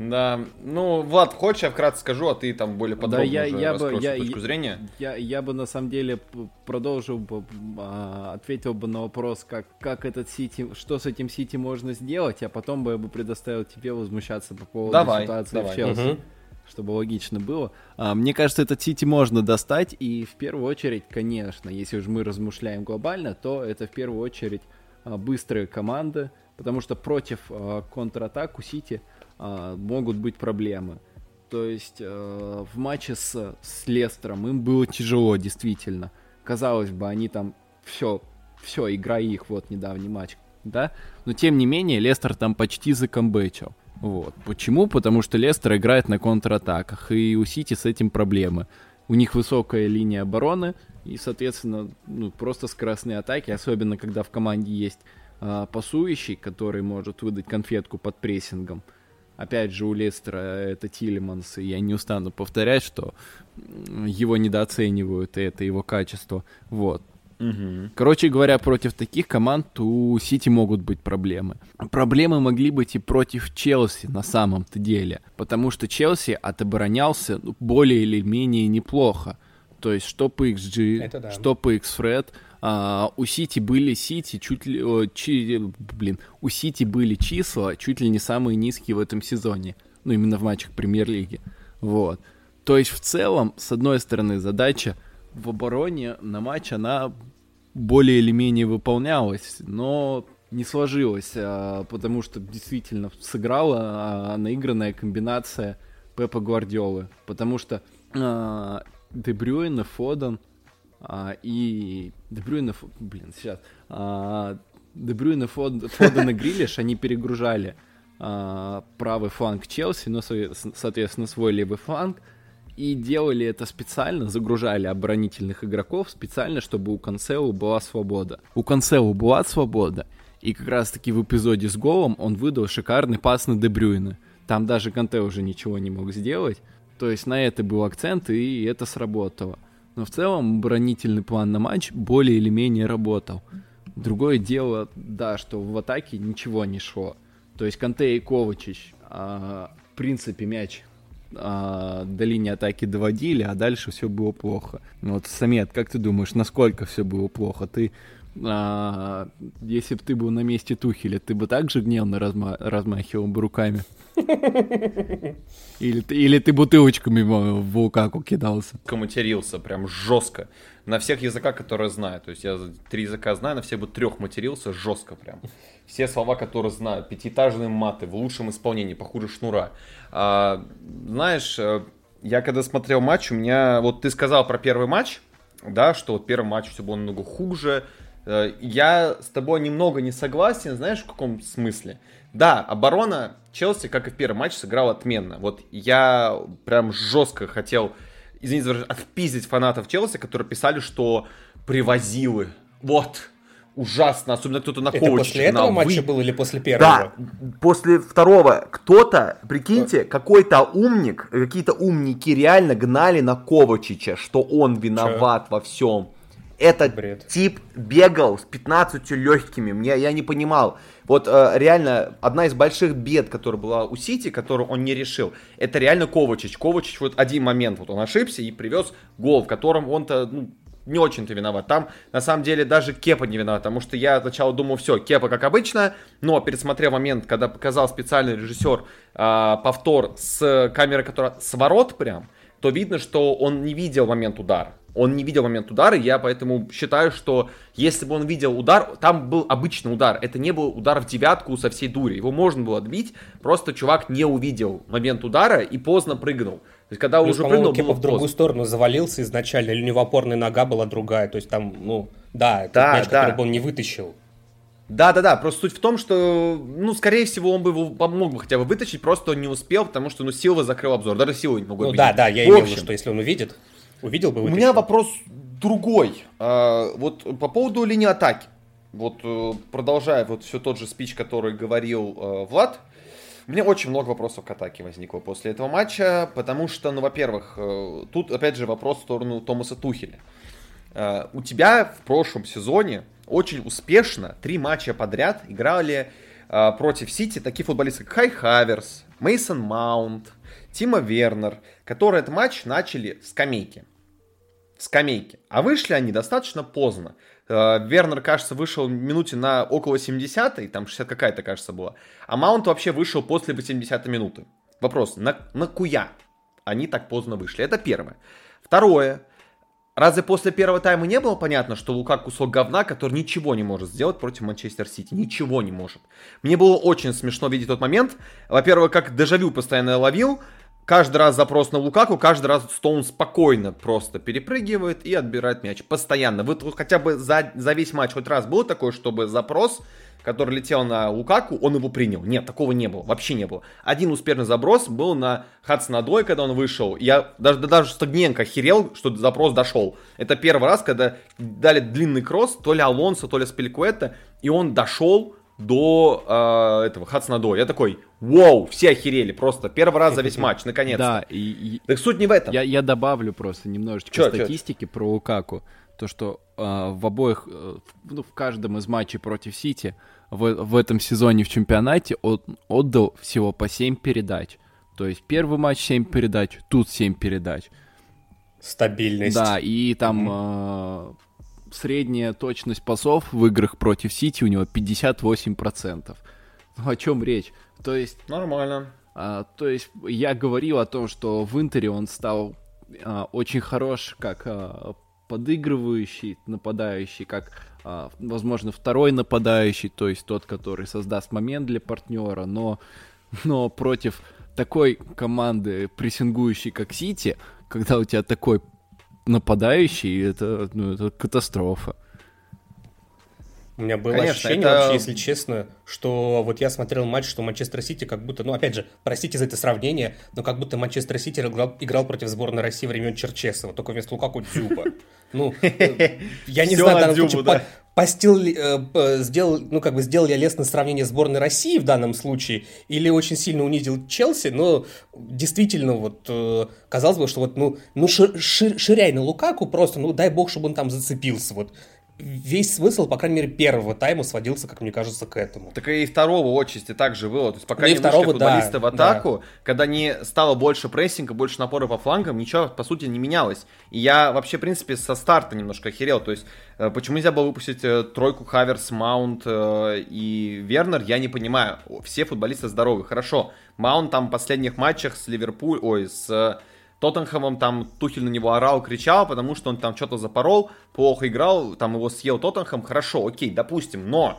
Да, ну, Влад, хочешь, я вкратце скажу, а ты там более подробно да, я, я бы, я, точку я, зрения. Я, я бы на самом деле продолжил бы, а, ответил бы на вопрос, как, как этот Сити, что с этим Сити можно сделать, а потом бы я бы предоставил тебе возмущаться по поводу давай, ситуации давай. в Челси. Угу. Чтобы логично было. А, мне кажется, этот Сити можно достать, и в первую очередь, конечно, если уж мы размышляем глобально, то это в первую очередь а, быстрые команды, потому что против а, контратак у Сити а, могут быть проблемы. То есть э, в матче с, с Лестером им было тяжело, действительно. Казалось бы, они там все, все, игра их, вот недавний матч, да? Но тем не менее, Лестер там почти закомбечил. Вот. Почему? Потому что Лестер играет на контратаках, и у Сити с этим проблемы. У них высокая линия обороны, и, соответственно, ну, просто скоростные атаки, особенно когда в команде есть э, пасующий, который может выдать конфетку под прессингом. Опять же, у Лестера это Тилеманс, и я не устану повторять, что его недооценивают, и это его качество. Вот. Угу. Короче говоря, против таких команд у Сити могут быть проблемы. Проблемы могли быть и против Челси на самом-то деле, потому что Челси отоборонялся ну, более или менее неплохо. То есть что по XG, да. что по XFred, а, у Сити были Сити чуть ли, чи, блин, у Сити были числа чуть ли не самые низкие в этом сезоне, ну именно в матчах Премьер-лиги, вот. То есть в целом, с одной стороны, задача в обороне на матч она более или менее выполнялась, но не сложилось, а, потому что действительно сыграла а, наигранная комбинация Пепа Гвардиолы, потому что а, Дебрюйна, Фоден а, и Дебрюйна, блин, сейчас, а, Дебрюйна, Фод, Грилиш, они перегружали а, правый фланг Челси, но, соответственно, свой левый фланг, и делали это специально, загружали оборонительных игроков специально, чтобы у Канцелу была свобода. У Канцелу была свобода, и как раз-таки в эпизоде с голом он выдал шикарный пас на Дебрюйна. Там даже Канте уже ничего не мог сделать. То есть на это был акцент, и это сработало. Но в целом оборонительный план на матч более или менее работал. Другое дело, да, что в атаке ничего не шло. То есть Канте и Ковачич, а, в принципе, мяч а, до линии атаки доводили, а дальше все было плохо. Вот, Самет, как ты думаешь, насколько все было плохо? Ты а, если бы ты был на месте Тухеля, ты бы также гневно разма размахивал бы руками? Или ты, или ты бутылочками в Лукаку кидался? Матерился прям жестко. На всех языках, которые знаю. То есть я три языка знаю, на всех бы трех матерился жестко прям. Все слова, которые знаю. Пятиэтажные маты в лучшем исполнении, похуже шнура. А, знаешь, э, я когда смотрел матч, у меня... Вот ты сказал про первый матч, да, что вот первый матч все было намного хуже, я с тобой немного не согласен, знаешь, в каком смысле? Да, оборона Челси, как и в первом матче, сыграла отменно. Вот я прям жестко хотел, извините отпиздить фанатов Челси, которые писали, что привозилы. Вот, ужасно, особенно кто-то на Это после этого на матча вы... был или после первого? Да, после второго. Кто-то, прикиньте, какой-то умник, какие-то умники реально гнали на Ковачича, что он виноват Че? во всем. Этот Бред. тип бегал с 15 легкими. Мне, я не понимал. Вот э, реально, одна из больших бед, которая была у Сити, которую он не решил, это реально Ковачич. Ковачич вот один момент, вот он ошибся и привез гол, в котором он-то, ну, не очень-то виноват. Там, на самом деле, даже Кепа не виноват, потому что я сначала думал, все, Кепа как обычно, но пересмотрел момент, когда показал специальный режиссер э, повтор с камеры, которая с ворот прям, то видно, что он не видел момент удара. Он не видел момент удара, я поэтому считаю, что если бы он видел удар, там был обычный удар, это не был удар в девятку со всей дури, его можно было отбить, просто чувак не увидел момент удара и поздно прыгнул. То есть, когда Плюс, уже прыгнул, было в другую поздно. сторону завалился изначально, или у него опорная нога была другая, то есть там, ну, да, это да, мяч, да. который бы он не вытащил. Да, да, да. Просто суть в том, что, ну, скорее всего, он бы его помог бы хотя бы вытащить, просто он не успел, потому что, ну, Силва закрыл обзор. Даже Силва не мог Ну да, да, я имею в виду, что если он увидит, увидел бы. Вытащил. У меня вопрос другой. А, вот по поводу линии атаки. Вот э, продолжая вот все тот же спич, который говорил э, Влад, у меня очень много вопросов к атаке возникло после этого матча, потому что, ну, во-первых, э, тут опять же вопрос в сторону Томаса Тухеля. У тебя в прошлом сезоне очень успешно три матча подряд играли э, против Сити такие футболисты, как Хай Хаверс, Мейсон Маунт, Тима Вернер, которые этот матч начали с скамейки. Скамейки. А вышли они достаточно поздно. Э, Вернер, кажется, вышел в минуте на около 70-й, там 60 какая-то, кажется, была. А Маунт вообще вышел после 80-й минуты. Вопрос, на, на куя они так поздно вышли? Это первое. Второе, Разве после первого тайма не было понятно, что Лука кусок говна, который ничего не может сделать против Манчестер Сити? Ничего не может. Мне было очень смешно видеть тот момент. Во-первых, как дежавю постоянно ловил. Каждый раз запрос на Лукаку, каждый раз Стоун спокойно просто перепрыгивает и отбирает мяч. Постоянно. Вы хотя бы за, за весь матч хоть раз был такой, чтобы запрос который летел на Лукаку, он его принял. Нет, такого не было, вообще не было. Один успешный заброс был на Хацнадой, когда он вышел. Я даже, даже Стагненко охерел, что запрос дошел. Это первый раз, когда дали длинный кросс, то ли Алонсо, то ли Спеликуэта, и он дошел до э, этого Хацнадо. Я такой, вау, все охерели, просто первый раз за весь матч, наконец-то. Да, и, и... Так суть не в этом. Я, я добавлю просто немножечко чё, статистики чё? про Лукаку то, что э, в обоих, э, ну, в каждом из матчей против Сити в, в этом сезоне в чемпионате он отдал всего по 7 передач. То есть первый матч 7 передач, тут 7 передач. Стабильность. Да, и там mm-hmm. э, средняя точность пасов в играх против Сити у него 58%. Ну, о чем речь? То есть... Нормально. А, то есть я говорил о том, что в Интере он стал а, очень хорош как а, подыгрывающий нападающий, как, а, возможно, второй нападающий, то есть тот, который создаст момент для партнера, но, но против такой команды, прессингующей, как Сити, когда у тебя такой нападающий, это, ну, это катастрофа. У меня было Конечно, ощущение, это... вообще, если честно, что вот я смотрел матч, что Манчестер Сити как будто, ну, опять же, простите за это сравнение, но как будто Манчестер Сити играл, играл против сборной России времен Черчесова, только вместо Лукаку Дзюба. Ну, я не знаю, в данном случае, постил, э, сделал, ну, как бы сделал я лестное сравнение сборной России в данном случае, или очень сильно унизил Челси, но действительно, вот, э, казалось бы, что вот, ну, ну шир, шир, ширяй на Лукаку просто, ну, дай бог, чтобы он там зацепился, вот, весь смысл, по крайней мере, первого тайма сводился, как мне кажется, к этому. Так и второго отчасти также было. То есть пока ну, не второго, вышли футболисты да, в атаку, да. когда не стало больше прессинга, больше напора по флангам, ничего, по сути, не менялось. И я вообще, в принципе, со старта немножко охерел. То есть, э, почему нельзя было выпустить э, тройку Хаверс, Маунт э, и Вернер, я не понимаю. Все футболисты здоровы. Хорошо, Маунт там в последних матчах с Ливерпуль, ой, с Тоттенхэмом там Тухель на него орал, кричал, потому что он там что-то запорол, плохо играл, там его съел Тоттенхэм, хорошо, окей, допустим, но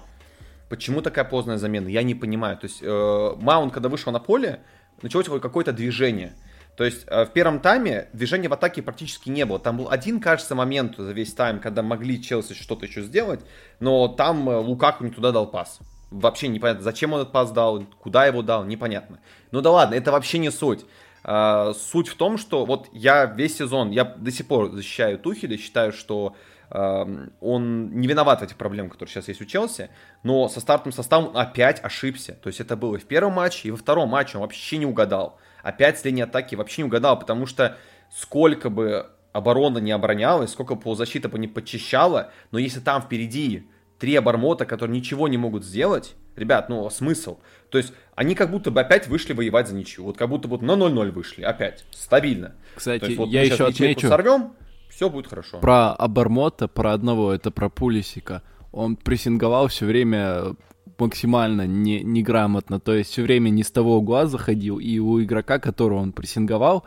почему такая поздная замена, я не понимаю. То есть э, Маунт, когда вышел на поле, началось какое-то движение. То есть э, в первом тайме движения в атаке практически не было. Там был один, кажется, момент за весь тайм, когда могли Челси что-то еще сделать, но там э, Лукаку не туда дал пас. Вообще непонятно, зачем он этот пас дал, куда его дал, непонятно. Ну да ладно, это вообще не суть. А, суть в том, что вот я весь сезон, я до сих пор защищаю Тухеля, считаю, что он не виноват в этих проблемах, которые сейчас есть у Челси, но со стартовым составом опять ошибся. То есть это было и в первом матче, и во втором матче он вообще не угадал. Опять с линии атаки вообще не угадал, потому что сколько бы оборона не оборонялась, сколько полузащита бы не подчищала, но если там впереди три обормота, которые ничего не могут сделать, ребят, ну смысл? То есть они как будто бы опять вышли воевать за ничью. Вот как будто бы на 0-0 вышли, опять, стабильно. Кстати, есть, вот я еще отмечу... сорвем, все будет хорошо. Про Абармота, про одного, это про Пулисика. Он прессинговал все время максимально не, неграмотно, то есть все время не с того угла заходил, и у игрока, которого он прессинговал,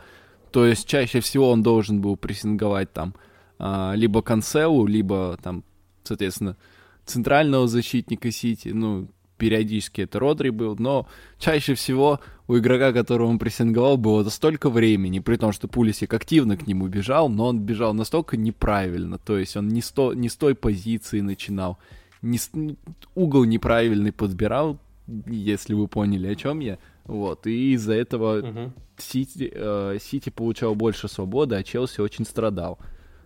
то есть чаще всего он должен был прессинговать там а, либо Канцелу, либо там, соответственно, центрального защитника Сити, ну, периодически это Родри был, но чаще всего у игрока, которого он прессинговал, было столько времени, при том, что Пулисик активно к нему бежал, но он бежал настолько неправильно, то есть он не, сто, не с той позиции начинал, не, угол неправильный подбирал, если вы поняли, о чем я. Вот, и из-за этого uh-huh. Сити, э, Сити получал больше свободы, а Челси очень страдал.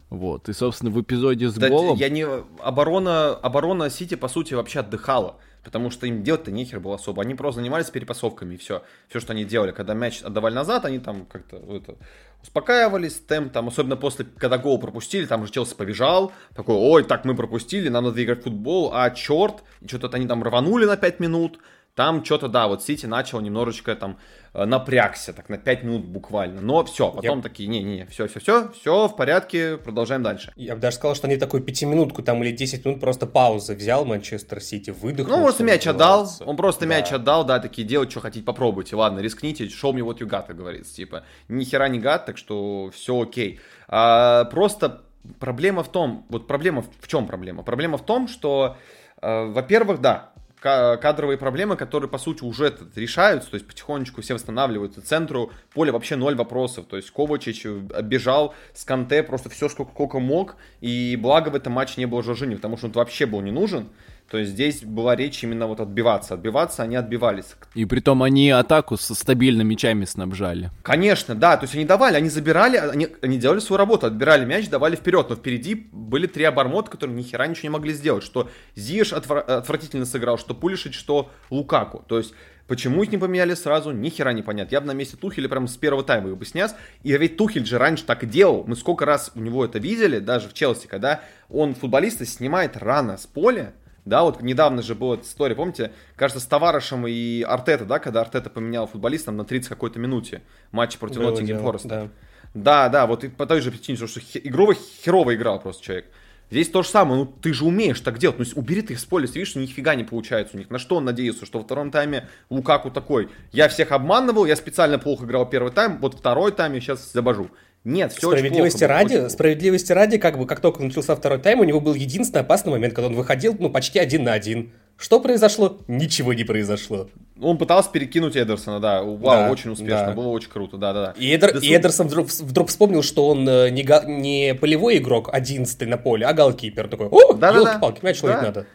Вот, и, собственно, в эпизоде с да, голом... Я не... Оборона, оборона Сити, по сути, вообще отдыхала потому что им делать-то нехер было особо. Они просто занимались перепасовками, и все. Все, что они делали. Когда мяч отдавали назад, они там как-то это, успокаивались, темп там, особенно после, когда гол пропустили, там же Челси побежал, такой, ой, так мы пропустили, нам надо играть в футбол, а черт, что-то они там рванули на 5 минут, там что-то, да, вот Сити начал немножечко там э, напрягся, так на 5 минут буквально. Но все, потом Я... такие, не-не, все, все, все, все в порядке, продолжаем дальше. Я бы даже сказал, что они такую пятиминутку там или 10 минут просто паузы взял Манчестер Сити, выдохнул. Ну, просто мяч отдал, он просто да. мяч отдал, да, такие, делать, что хотите, попробуйте, ладно, рискните, show me what you got, как говорится, типа, ни хера не гад, так что все окей. А, просто проблема в том, вот проблема, в чем проблема? Проблема в том, что, э, во-первых, да, кадровые проблемы, которые, по сути, уже решаются, то есть потихонечку все восстанавливаются. Центру поля вообще ноль вопросов, то есть Ковачич бежал с Канте просто все, сколько, сколько мог, и благо в этом матче не было Жоржини, потому что он вообще был не нужен. То есть здесь была речь именно вот отбиваться. Отбиваться они отбивались. И при том они атаку со стабильными мячами снабжали. Конечно, да. То есть они давали, они забирали, они, они делали свою работу, отбирали мяч, давали вперед. Но впереди были три обормота, которые ни хера ничего не могли сделать. Что Зиеш отвра- отвратительно сыграл, что Пулишич, что Лукаку. То есть Почему их не поменяли сразу, ни хера не понятно. Я бы на месте Тухеля прям с первого тайма их бы снес. И ведь Тухель же раньше так и делал. Мы сколько раз у него это видели, даже в Челси, когда он футболиста снимает рано с поля, да, вот недавно же была история, помните, кажется, с Товарышем и Артета, да, когда Артета поменял футболистом на 30 какой-то минуте матче против Ноттингем Фореста. Да. да, да, вот и по той же причине, что игрово херово играл просто человек. Здесь то же самое, ну ты же умеешь так делать, ну убери ты их с поля, ты видишь, нифига не получается у них. На что он надеялся, что во втором тайме Лукаку такой, я всех обманывал, я специально плохо играл первый тайм, вот второй тайм я сейчас забожу. Нет, все справедливости очень плохо ради, очень Справедливости ради, как бы, как только начался второй тайм, у него был единственный опасный момент, когда он выходил, ну, почти один на один. Что произошло? Ничего не произошло. Он пытался перекинуть Эдерсона, да. Вау, да, очень успешно, да. было очень круто, да-да-да. И, Эдер, да, и Эдерсон вдруг, вдруг вспомнил, что он э, не, га, не полевой игрок, одиннадцатый на поле, а голкипер. Такой, о, да, елки-палки, мяч ловить да. надо.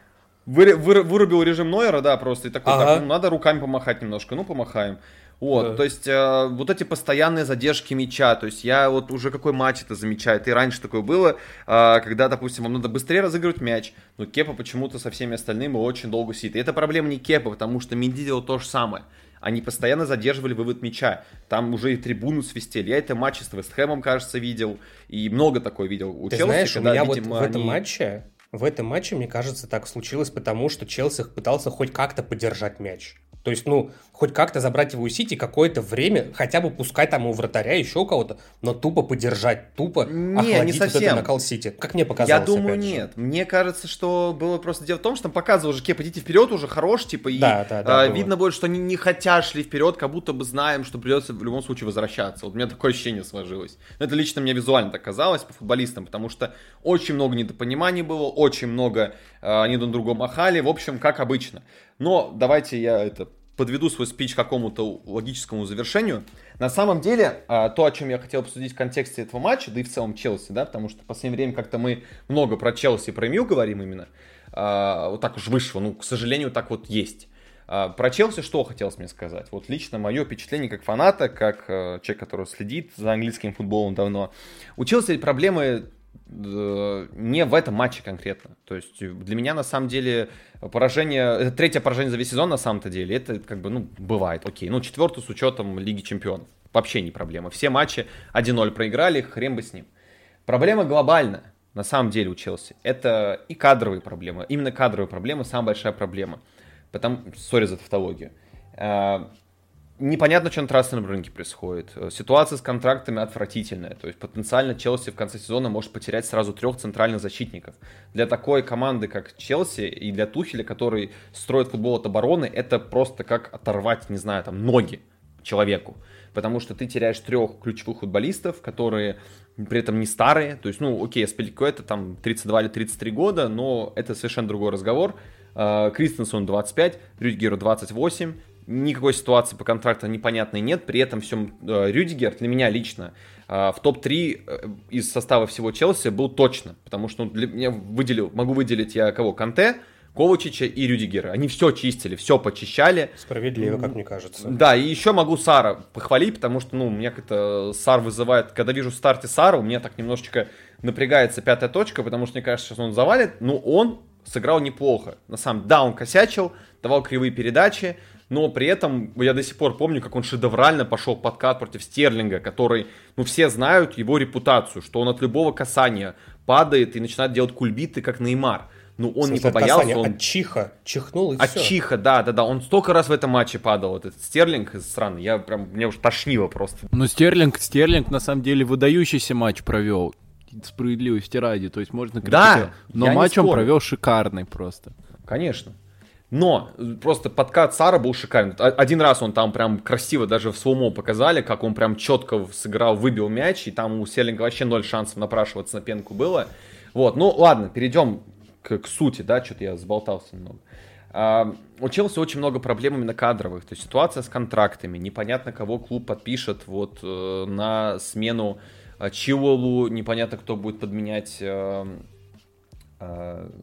Вы, вы, вырубил режим Нойера, да, просто, и такой, ага. так, ну, надо руками помахать немножко, ну, помахаем. Вот, да. то есть э, вот эти постоянные задержки мяча, то есть я вот уже какой матч это замечаю, и раньше такое было, э, когда, допустим, вам надо быстрее разыгрывать мяч, но Кепа почему-то со всеми остальными очень долго сидит. И это проблема не Кепа, потому что Минди делал то же самое. Они постоянно задерживали вывод мяча. Там уже и трибуну свистели. Я это матчи с Вестхэмом, кажется, видел. И много такое видел у Ты Челси. Знаешь, когда, у меня видимо, вот в этом они... матче в этом матче, мне кажется, так случилось, потому что Челси пытался хоть как-то поддержать мяч. То есть, ну, хоть как-то забрать его у Сити какое-то время, хотя бы пускай там у вратаря еще у кого-то, но тупо поддержать, тупо не, охладить не совсем. вот это накал Сити. Как мне показалось. Я думаю, нет. Же. Мне кажется, что было просто дело в том, что там показывал уже, Кеп, идите вперед уже, хорош, типа, и да, да, да, а, видно будет, что они не хотят шли вперед, как будто бы знаем, что придется в любом случае возвращаться. Вот у меня такое ощущение сложилось. Но это лично мне визуально так казалось по футболистам, потому что очень много недопониманий было, очень много а, они друг другу махали, в общем, как обычно. Но давайте я это подведу свой спич к какому-то логическому завершению. На самом деле, а, то, о чем я хотел обсудить в контексте этого матча, да и в целом Челси, да, потому что в последнее время как-то мы много про Челси и про МЮ говорим именно, а, вот так уж вышло, ну, к сожалению, так вот есть. А, про Челси что хотелось мне сказать? Вот лично мое впечатление как фаната, как человек, который следит за английским футболом давно. У Челси проблемы Э, не в этом матче конкретно. То есть для меня на самом деле поражение, это третье поражение за весь сезон на самом-то деле, это как бы, ну, бывает, окей. Ну, четвертый с учетом Лиги Чемпионов. Вообще не проблема. Все матчи 1-0 проиграли, хрен бы с ним. Проблема глобальная, на самом деле, у Челси. Это и кадровые проблемы. Именно кадровые проблемы самая большая проблема. Потому, сори за тавтологию. Непонятно, что на трансферном рынке происходит. Э, ситуация с контрактами отвратительная. То есть потенциально Челси в конце сезона может потерять сразу трех центральных защитников. Для такой команды, как Челси, и для Тухеля, который строит футбол от обороны, это просто как оторвать, не знаю, там, ноги человеку. Потому что ты теряешь трех ключевых футболистов, которые при этом не старые. То есть, ну, окей, это там 32 или 33 года, но это совершенно другой разговор. Э, Кристенсон 25, Рюдгеру 28, никакой ситуации по контракту непонятной нет, при этом всем э, Рюдигер для меня лично э, в топ-3 э, из состава всего Челси был точно, потому что ну, для меня выделил, могу выделить я кого, Канте, Ковачича и Рюдигера. Они все чистили, все почищали. Справедливо, как мне кажется. Да, и еще могу Сара похвалить, потому что, ну, меня как-то Сар вызывает, когда вижу в старте Сара, у меня так немножечко напрягается пятая точка, потому что мне кажется, сейчас он завалит, но он сыграл неплохо. На самом да, он косячил, давал кривые передачи, но при этом я до сих пор помню, как он шедеврально пошел подкат против Стерлинга, который, ну, все знают его репутацию, что он от любого касания падает и начинает делать кульбиты, как Неймар. Ну, он не побоялся. Касание, он... От чиха. Чихнул и от все. От чиха, да, да, да. Он столько раз в этом матче падал, этот Стерлинг странный. Я прям, мне уж тошнило просто. Ну, Стерлинг, Стерлинг на самом деле выдающийся матч провел. Справедливости ради. То есть можно критиковать. Да, Но матч он провел шикарный просто. Конечно. Но просто подкат Сарра был шикарный. Один раз он там прям красиво даже в slow-mo показали, как он прям четко сыграл, выбил мяч, и там у Стерлинга вообще ноль шансов напрашиваться на пенку было. Вот, ну ладно, перейдем к, к сути, да, что-то я сболтался немного. А, у очень много проблем именно кадровых, то есть ситуация с контрактами, непонятно, кого клуб подпишет вот э, на смену э, Чилолу, непонятно, кто будет подменять э, э,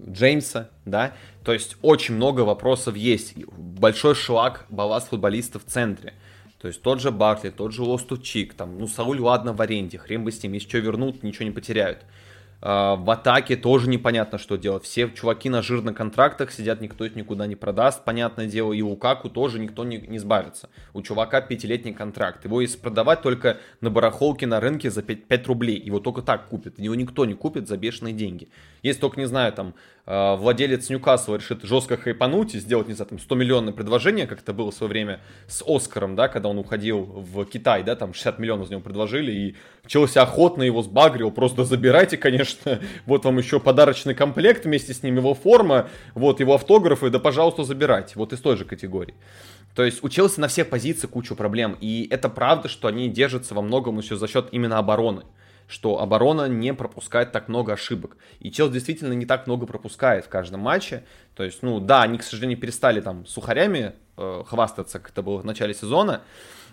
Джеймса, да, то есть очень много вопросов есть, большой шлак, балласт футболистов в центре, то есть тот же Баркли, тот же Лостучик, там, ну, Сауль, ладно, в аренде, хрен бы с ним, если что вернут, ничего не потеряют. А, в атаке тоже непонятно, что делать. Все чуваки на жирных контрактах сидят, никто их никуда не продаст, понятное дело. И у Каку тоже никто не, не сбавится. У чувака пятилетний контракт. Его если продавать только на барахолке на рынке за 5, 5 рублей. Его только так купят. Его никто не купит за бешеные деньги. Если только, не знаю, там, а, владелец Ньюкасла решит жестко хайпануть и сделать, не знаю, там 100 миллионное предложение, как это было в свое время с Оскаром, да, когда он уходил в Китай, да, там 60 миллионов за него предложили, и Челси охотно его сбагрил, просто забирайте, конечно, вот вам еще подарочный комплект вместе с ним, его форма, вот его автографы, да, пожалуйста, забирайте. Вот из той же категории. То есть у Челси на всех позициях кучу проблем. И это правда, что они держатся во многом еще за счет именно обороны что оборона не пропускает так много ошибок. И Челси действительно не так много пропускает в каждом матче. То есть, ну да, они, к сожалению, перестали там сухарями э, хвастаться, как это было в начале сезона.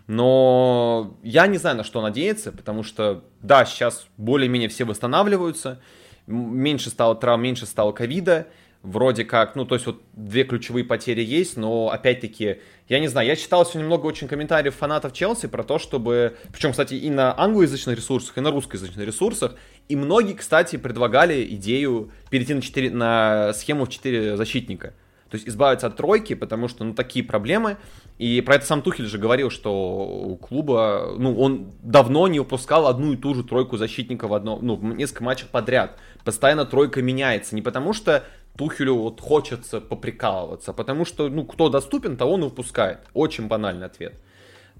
Но я не знаю, на что надеяться, потому что, да, сейчас более-менее все восстанавливаются, меньше стало травм, меньше стало ковида, вроде как, ну, то есть вот две ключевые потери есть, но опять-таки, я не знаю, я читал сегодня много очень комментариев фанатов Челси про то, чтобы, причем, кстати, и на англоязычных ресурсах, и на русскоязычных ресурсах, и многие, кстати, предлагали идею перейти на, 4, на схему в 4 защитника. То есть избавиться от тройки, потому что, ну, такие проблемы. И про это сам Тухель же говорил, что у клуба, ну, он давно не выпускал одну и ту же тройку защитника в одном, ну, в несколько матчах подряд. Постоянно тройка меняется. Не потому что Тухелю вот хочется поприкалываться, потому что, ну, кто доступен, того он и выпускает. Очень банальный ответ.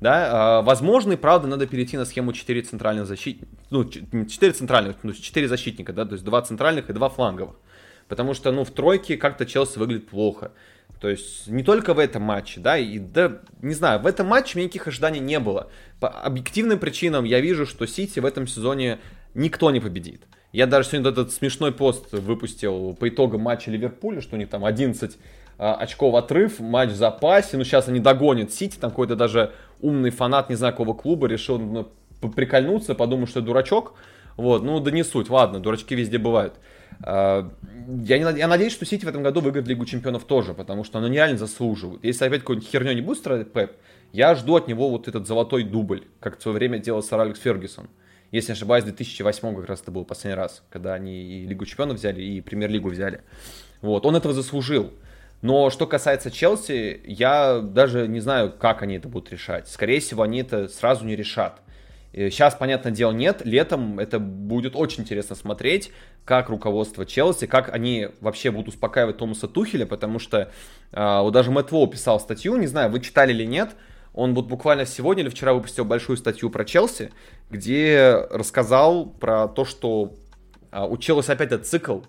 Да, а, возможно, и правда, надо перейти на схему 4 центральных защитника, ну, 4 центральных, ну, 4 защитника, да, то есть 2 центральных и 2 фланговых. Потому что, ну, в тройке как-то Челси выглядит плохо. То есть не только в этом матче, да, и да, не знаю, в этом матче у меня никаких ожиданий не было. По объективным причинам я вижу, что Сити в этом сезоне никто не победит. Я даже сегодня этот смешной пост выпустил по итогам матча Ливерпуля, что у них там 11 а, очков отрыв, матч в запасе, ну сейчас они догонят Сити, там какой-то даже умный фанат, не знаю какого клуба, решил ну, прикольнуться, подумал, что я дурачок, вот, ну да не суть, ладно, дурачки везде бывают. А, я, не, я надеюсь, что Сити в этом году выиграет Лигу Чемпионов тоже, потому что они реально заслуживают. Если опять какой-нибудь херню не будет страдать Пеп, я жду от него вот этот золотой дубль, как в свое время делал сэр Алекс Фергюсон. Если не ошибаюсь, в 2008 как раз это был последний раз, когда они и Лигу Чемпионов взяли, и Премьер-лигу взяли. Вот, он этого заслужил. Но что касается Челси, я даже не знаю, как они это будут решать. Скорее всего, они это сразу не решат. Сейчас, понятное дело, нет. Летом это будет очень интересно смотреть, как руководство Челси, как они вообще будут успокаивать Томаса Тухеля, потому что э, вот даже Мэтт Воу писал статью, не знаю, вы читали или нет, он вот буквально сегодня или вчера выпустил большую статью про Челси, где рассказал про то, что э, у опять этот цикл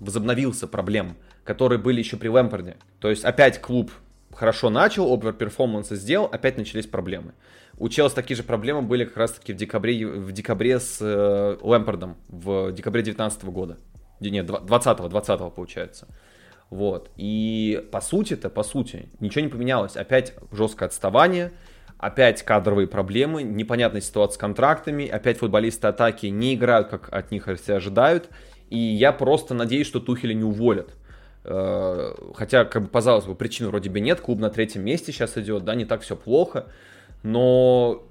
возобновился проблем, которые были еще при Лэмпорде. То есть опять клуб хорошо начал, оверперформансы сделал, опять начались проблемы. У Челси такие же проблемы были как раз-таки в декабре, в декабре с э, Лэмпардом, в декабре 19 года. Нет, 20-го, 20-го получается. Вот. И по сути-то, по сути, ничего не поменялось. Опять жесткое отставание, опять кадровые проблемы, непонятная ситуация с контрактами, опять футболисты атаки не играют, как от них все ожидают. И я просто надеюсь, что Тухеля не уволят. Э, хотя, как бы, казалось бы, причин вроде бы нет, клуб на третьем месте сейчас идет, да, не так все плохо но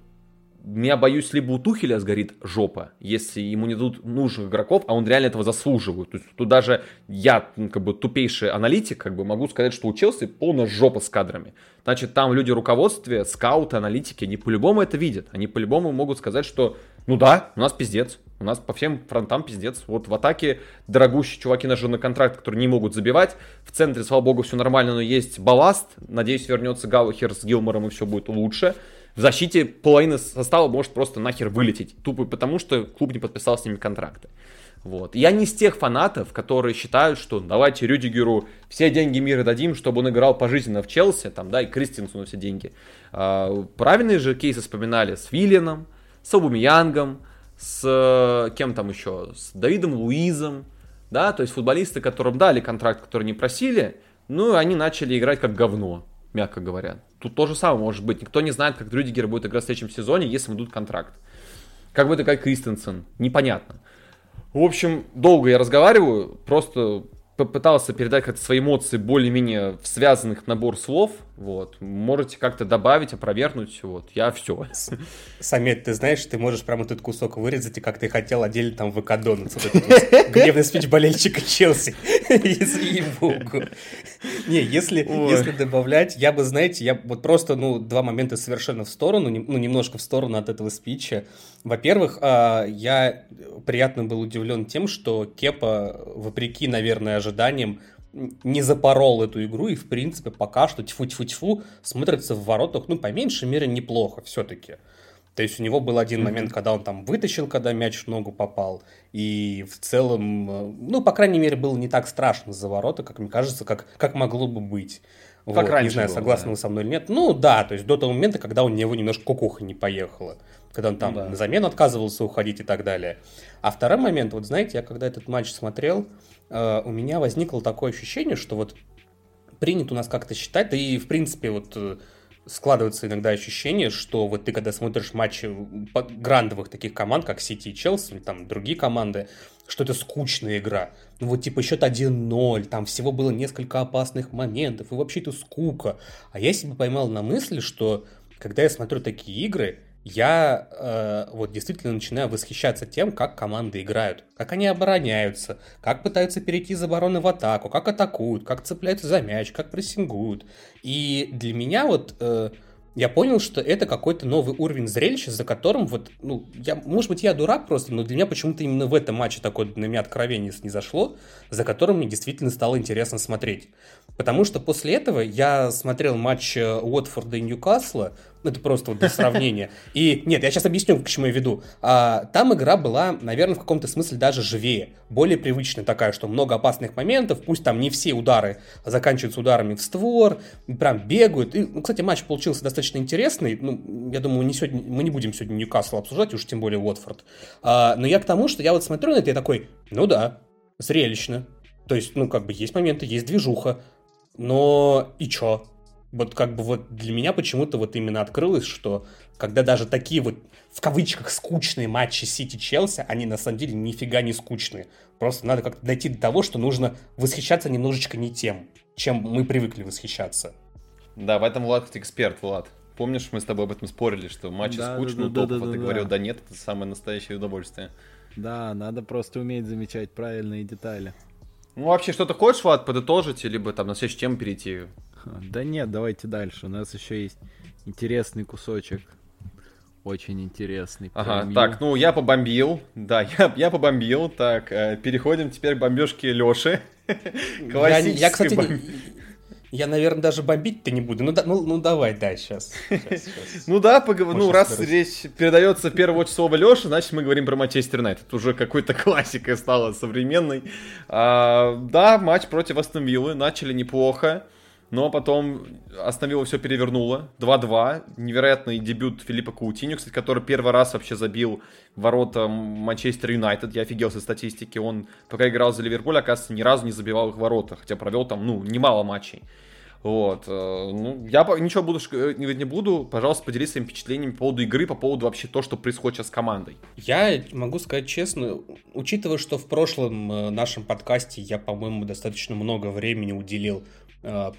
я боюсь, либо у Тухеля сгорит жопа, если ему не дадут нужных игроков, а он реально этого заслуживает. То есть тут даже я, ну, как бы тупейший аналитик, как бы могу сказать, что у Челси полная жопа с кадрами. Значит, там люди руководстве, скауты, аналитики, они по-любому это видят. Они по-любому могут сказать, что ну да, у нас пиздец. У нас по всем фронтам пиздец. Вот в атаке дорогущие чуваки на на контракт, которые не могут забивать. В центре, слава богу, все нормально, но есть балласт. Надеюсь, вернется Галлахер с Гилмором и все будет лучше в защите половина состава может просто нахер вылететь, тупо потому, что клуб не подписал с ними контракты. Вот. Я не из тех фанатов, которые считают, что давайте Рюдигеру все деньги мира дадим, чтобы он играл пожизненно в Челси, там, да, и Кристинсону все деньги. А, правильные же кейсы вспоминали с Виллианом, с Обумиянгом, с э, кем там еще, с Давидом Луизом, да, то есть футболисты, которым дали контракт, который не просили, ну они начали играть как говно мягко говоря. Тут то же самое может быть. Никто не знает, как Рюдигер будет играть в следующем сезоне, если ему дадут контракт. Как будет играть Кристенсен, непонятно. В общем, долго я разговариваю, просто попытался передать как-то свои эмоции более-менее в связанных набор слов, вот, можете как-то добавить, опровергнуть, вот, я все. Самет, ты знаешь, ты можешь прямо этот кусок вырезать, и как ты хотел отдельно там в экодонаться, вот вот гневный спич болельщика Челси, ей-богу. Не, если, если добавлять, я бы, знаете, я вот просто, ну, два момента совершенно в сторону, ну, немножко в сторону от этого спича. Во-первых, а, я приятно был удивлен тем, что Кепа, вопреки, наверное, ожиданиям, не запорол эту игру и, в принципе, пока что тьфу-тьфу-тьфу смотрится в воротах, ну, по меньшей мере, неплохо все-таки. То есть у него был один mm-hmm. момент, когда он там вытащил, когда мяч в ногу попал. И в целом, э, ну, по крайней мере, было не так страшно за ворота, как мне кажется, как, как могло бы быть. Как вот, раньше Не знаю, было, согласны да. вы со мной или нет. Ну да, то есть до того момента, когда у него немножко кукуха не поехала. Когда он там ну, да. на замену отказывался уходить и так далее. А второй момент, вот знаете, я когда этот матч смотрел, э, у меня возникло такое ощущение, что вот принято у нас как-то считать, да и в принципе вот э, складывается иногда ощущение, что вот ты когда смотришь матчи грандовых таких команд, как Сити и Челси, там другие команды, что это скучная игра. Ну вот типа счет 1-0, там всего было несколько опасных моментов, и вообще это скука. А я себя поймал на мысли, что когда я смотрю такие игры, я э, вот действительно начинаю восхищаться тем, как команды играют, как они обороняются, как пытаются перейти из обороны в атаку, как атакуют, как цепляются за мяч, как прессингуют. И для меня вот э, я понял, что это какой-то новый уровень зрелища, за которым вот, ну, я, может быть, я дурак просто, но для меня почему-то именно в этом матче такое на меня откровение зашло, за которым мне действительно стало интересно смотреть. Потому что после этого я смотрел матч э, Уотфорда и Ньюкасла, это просто вот для сравнения. И нет, я сейчас объясню, к чему я веду. А, там игра была, наверное, в каком-то смысле даже живее, более привычная такая, что много опасных моментов, пусть там не все удары заканчиваются ударами в створ, прям бегают. И, ну, кстати, матч получился достаточно интересный. Ну, я думаю, не сегодня, мы не будем сегодня Ньюкасл обсуждать, уж тем более Уотфорд. А, но я к тому, что я вот смотрю на это и такой, ну да, зрелищно. То есть, ну, как бы есть моменты, есть движуха, но и чё? Вот как бы вот для меня почему-то вот именно открылось, что когда даже такие вот в кавычках скучные матчи Сити-Челси, они на самом деле нифига не скучные. Просто надо как-то дойти до того, что нужно восхищаться немножечко не тем, чем мы привыкли восхищаться. Да, в этом Влад эксперт, Влад. Помнишь, мы с тобой об этом спорили, что матчи да, скучные да, да, топов, да, да, а ты да, говорил, да нет, это самое настоящее удовольствие. Да, надо просто уметь замечать правильные детали. Ну, вообще, что-то хочешь, Влад, подытожить, либо там на следующую тему перейти? Да нет, давайте дальше. У нас еще есть интересный кусочек. Очень интересный. Ага, промил. так, ну я побомбил. Да, я, я побомбил. Так, э, переходим теперь к бомбежке Леши. Классической я, я, кстати, бом... Я, наверное, даже бомбить-то не буду. Ну, да, ну, ну давай, да, сейчас. сейчас, сейчас. Ну да, погов... ну раз речь передается очередь слово Леша, значит мы говорим про Манчестер Юнайтед. Уже какой-то классикой стала современной. А, да, матч против Астон Виллы. Начали неплохо. Но потом остановило все перевернуло. 2-2. Невероятный дебют Филиппа Каутиню, кстати, который первый раз вообще забил ворота Манчестер Юнайтед. Я офигел со статистики. Он, пока играл за Ливерпуль, оказывается, ни разу не забивал их ворота. Хотя провел там, ну, немало матчей. Вот. Э, ну, я ничего буду, э, не буду. Пожалуйста, поделись своими впечатлениями по поводу игры, по поводу вообще то, что происходит сейчас с командой. Я могу сказать честно, учитывая, что в прошлом э, нашем подкасте я, по-моему, достаточно много времени уделил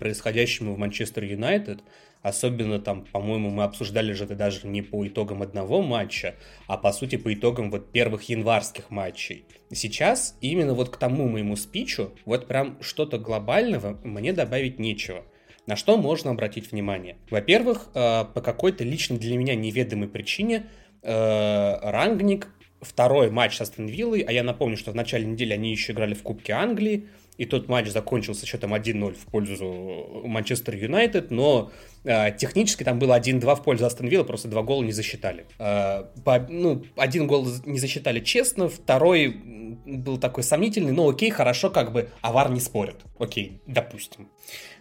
происходящему в Манчестер Юнайтед. Особенно там, по-моему, мы обсуждали же это даже не по итогам одного матча, а по сути по итогам вот первых январских матчей. Сейчас именно вот к тому моему спичу вот прям что-то глобального мне добавить нечего. На что можно обратить внимание? Во-первых, э, по какой-то лично для меня неведомой причине э, Рангник второй матч с Астон Виллой, а я напомню, что в начале недели они еще играли в Кубке Англии, и тот матч закончился счетом 1-0 в пользу Манчестер Юнайтед, но э, технически там было 1-2 в пользу Астон Вилла, просто два гола не засчитали. Э, по, ну, один гол не засчитали честно, второй был такой сомнительный, но окей, хорошо, как бы авар не спорят. Окей, допустим.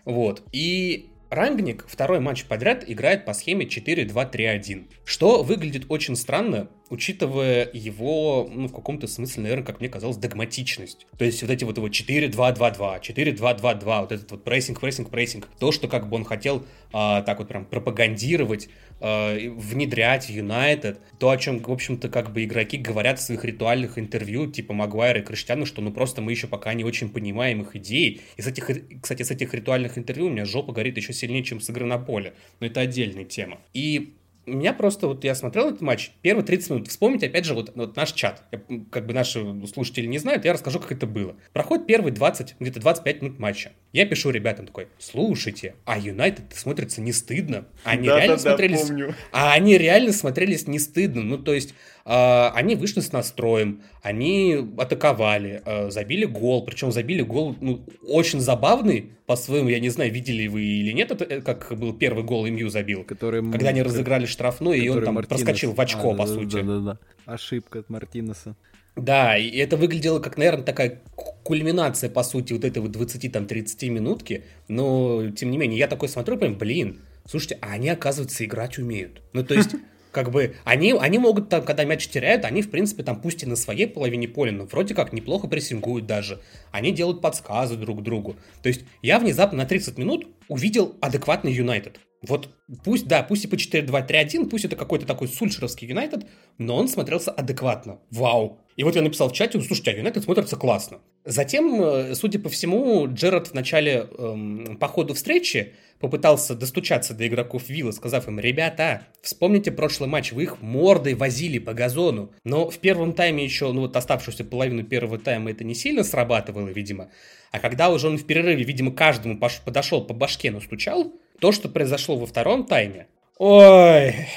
Вот. И Рангник второй матч подряд играет по схеме 4-2-3-1, что выглядит очень странно, учитывая его, ну, в каком-то смысле, наверное, как мне казалось, догматичность. То есть вот эти вот его 4-2-2-2, 4-2-2-2, вот этот вот прессинг, прессинг, прессинг, то, что как бы он хотел а, так вот прям пропагандировать, а, внедрять в Юнайтед, то, о чем, в общем-то, как бы игроки говорят в своих ритуальных интервью, типа Магуайра и Криштиану, что ну просто мы еще пока не очень понимаем их идеи. И с этих, кстати, с этих ритуальных интервью у меня жопа горит еще сильнее, чем с игры на поле. Но это отдельная тема. И у меня просто, вот я смотрел этот матч, первые 30 минут, вспомнить, опять же, вот, вот наш чат, я, как бы наши слушатели не знают, я расскажу, как это было. Проходит первые 20, где-то 25 минут матча. Я пишу ребятам такой, слушайте, а Юнайтед смотрится не стыдно. Они да, реально да, смотрелись... Да, помню. А они реально смотрелись не стыдно. Ну, то есть, они вышли с настроем, они атаковали, э, забили гол, причем забили гол ну, очень забавный, по-своему, я не знаю, видели вы или нет, это, э, как был первый гол МЮ забил, который, когда они разыграли штрафной, и он там Мартинес. проскочил в очко, а, по да, сути. Да, да, да. Ошибка от Мартинеса. Да, и это выглядело как, наверное, такая кульминация, по сути, вот этой вот 20-30 минутки, но, тем не менее, я такой смотрю, прям, блин, слушайте, а они, оказывается, играть умеют. Ну, то есть, как бы, они, они могут там, когда мяч теряют, они, в принципе, там, пусть и на своей половине поля, но вроде как неплохо прессингуют даже. Они делают подсказы друг другу. То есть, я внезапно на 30 минут увидел адекватный Юнайтед. Вот пусть, да, пусть и по 4-2-3-1, пусть это какой-то такой сульшеровский Юнайтед, но он смотрелся адекватно. Вау. И вот я написал в чате, слушайте, а Юнайтед смотрится классно. Затем, э, судя по всему, Джерард в начале эм, по ходу встречи попытался достучаться до игроков Вилла, сказав им, ребята, вспомните прошлый матч, вы их мордой возили по газону. Но в первом тайме еще, ну вот оставшуюся половину первого тайма это не сильно срабатывало, видимо. А когда уже он в перерыве, видимо, каждому подошел по башке настучал, то, что произошло во втором тайме, ой,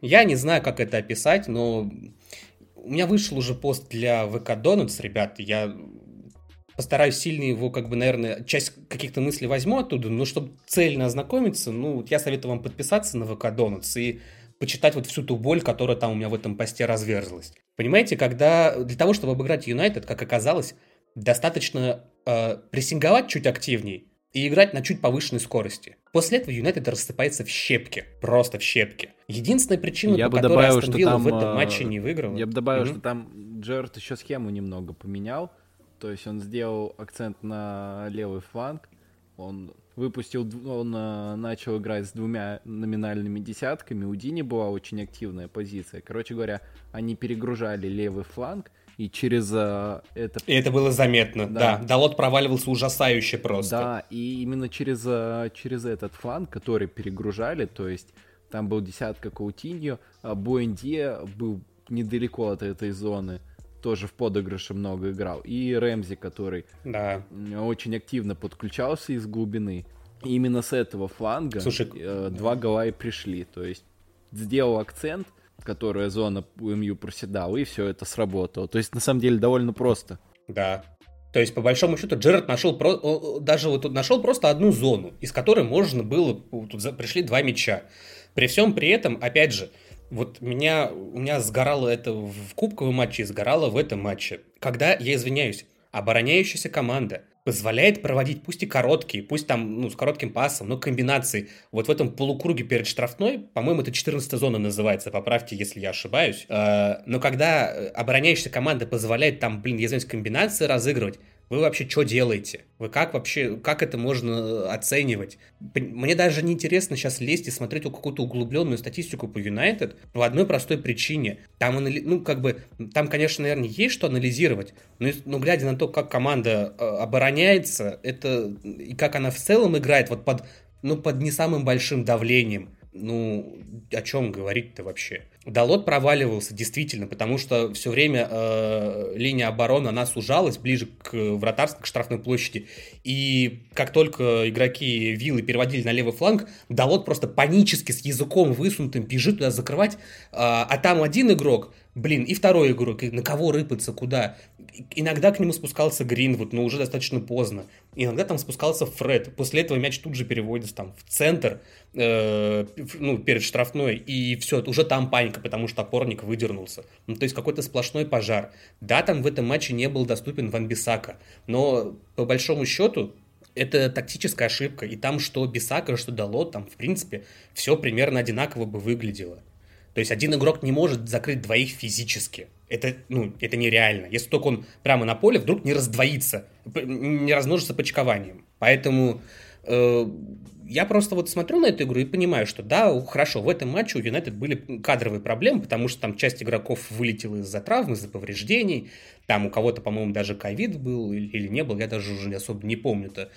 я не знаю, как это описать, но у меня вышел уже пост для ВК Donuts, ребят, я постараюсь сильно его, как бы, наверное, часть каких-то мыслей возьму оттуда, но чтобы цельно ознакомиться, ну, я советую вам подписаться на ВК Donuts и почитать вот всю ту боль, которая там у меня в этом посте разверзлась. Понимаете, когда для того, чтобы обыграть Юнайтед, как оказалось, достаточно э, прессинговать чуть активней, и играть на чуть повышенной скорости. После этого Юнайтед рассыпается в щепки. Просто в щепки. Единственная причина, я по бы которой добавил, Астон Вилла в этом э, матче не выиграл. Я бы добавил, mm-hmm. что там Джерард еще схему немного поменял. То есть он сделал акцент на левый фланг. Он выпустил, он э, начал играть с двумя номинальными десятками. У Дини была очень активная позиция. Короче говоря, они перегружали левый фланг, и через uh, это... И это было заметно, да. да. Далот проваливался ужасающе просто. Да, и именно через, uh, через этот фланг, который перегружали, то есть там был десятка Каутиньо, а Буэнди был недалеко от этой зоны, тоже в подыгрыше много играл, и Рэмзи, который да. очень активно подключался из глубины. И именно с этого фланга Слушай, э, два гола и пришли, то есть сделал акцент, которая зона МЮ проседала, и все это сработало. То есть, на самом деле, довольно просто. Да. То есть, по большому счету, Джерард нашел про... даже вот нашел просто одну зону, из которой можно было... Тут пришли два мяча. При всем при этом, опять же, вот меня, у меня сгорало это в кубковом матче, сгорало в этом матче. Когда, я извиняюсь, обороняющаяся команда позволяет проводить пусть и короткие, пусть там, ну, с коротким пасом, но комбинации. Вот в этом полукруге перед штрафной, по-моему, это 14 зона называется, поправьте, если я ошибаюсь. Э, но когда обороняющаяся команда позволяет там, блин, я знаю, комбинации разыгрывать, вы вообще что делаете? Вы как вообще, как это можно э, оценивать? Мне даже не интересно сейчас лезть и смотреть какую-то углубленную статистику по Юнайтед по одной простой причине. Там, ну, как бы, там, конечно, наверное, есть что анализировать, но, но глядя на то, как команда э, обороняется, это и как она в целом играет вот под, ну, под не самым большим давлением, ну, о чем говорить-то вообще? Далот проваливался действительно, потому что все время э, линия обороны, она сужалась ближе к вратарской, к штрафной площади. И как только игроки Виллы переводили на левый фланг, Далот просто панически с языком высунутым бежит туда закрывать, э, а там один игрок, блин, и второй игрок, и на кого рыпаться, куда. Иногда к нему спускался Гринвуд, но уже достаточно поздно. Иногда там спускался Фред. После этого мяч тут же переводится там в центр, э, ну, перед штрафной, и все, уже там паника, потому что опорник выдернулся. Ну, то есть какой-то сплошной пожар. Да, там в этом матче не был доступен Ван Бисака, но по большому счету это тактическая ошибка. И там что Бисака, что Дало, там, в принципе, все примерно одинаково бы выглядело. То есть один игрок не может закрыть двоих физически. Это, ну, это нереально. Если только он прямо на поле вдруг не раздвоится, не размножится почкованием. Поэтому э, я просто вот смотрю на эту игру и понимаю, что да, хорошо, в этом матче у Юнайтед были кадровые проблемы, потому что там часть игроков вылетела из-за травм, из-за повреждений. Там у кого-то, по-моему, даже ковид был или не был, я даже уже особо не помню-то.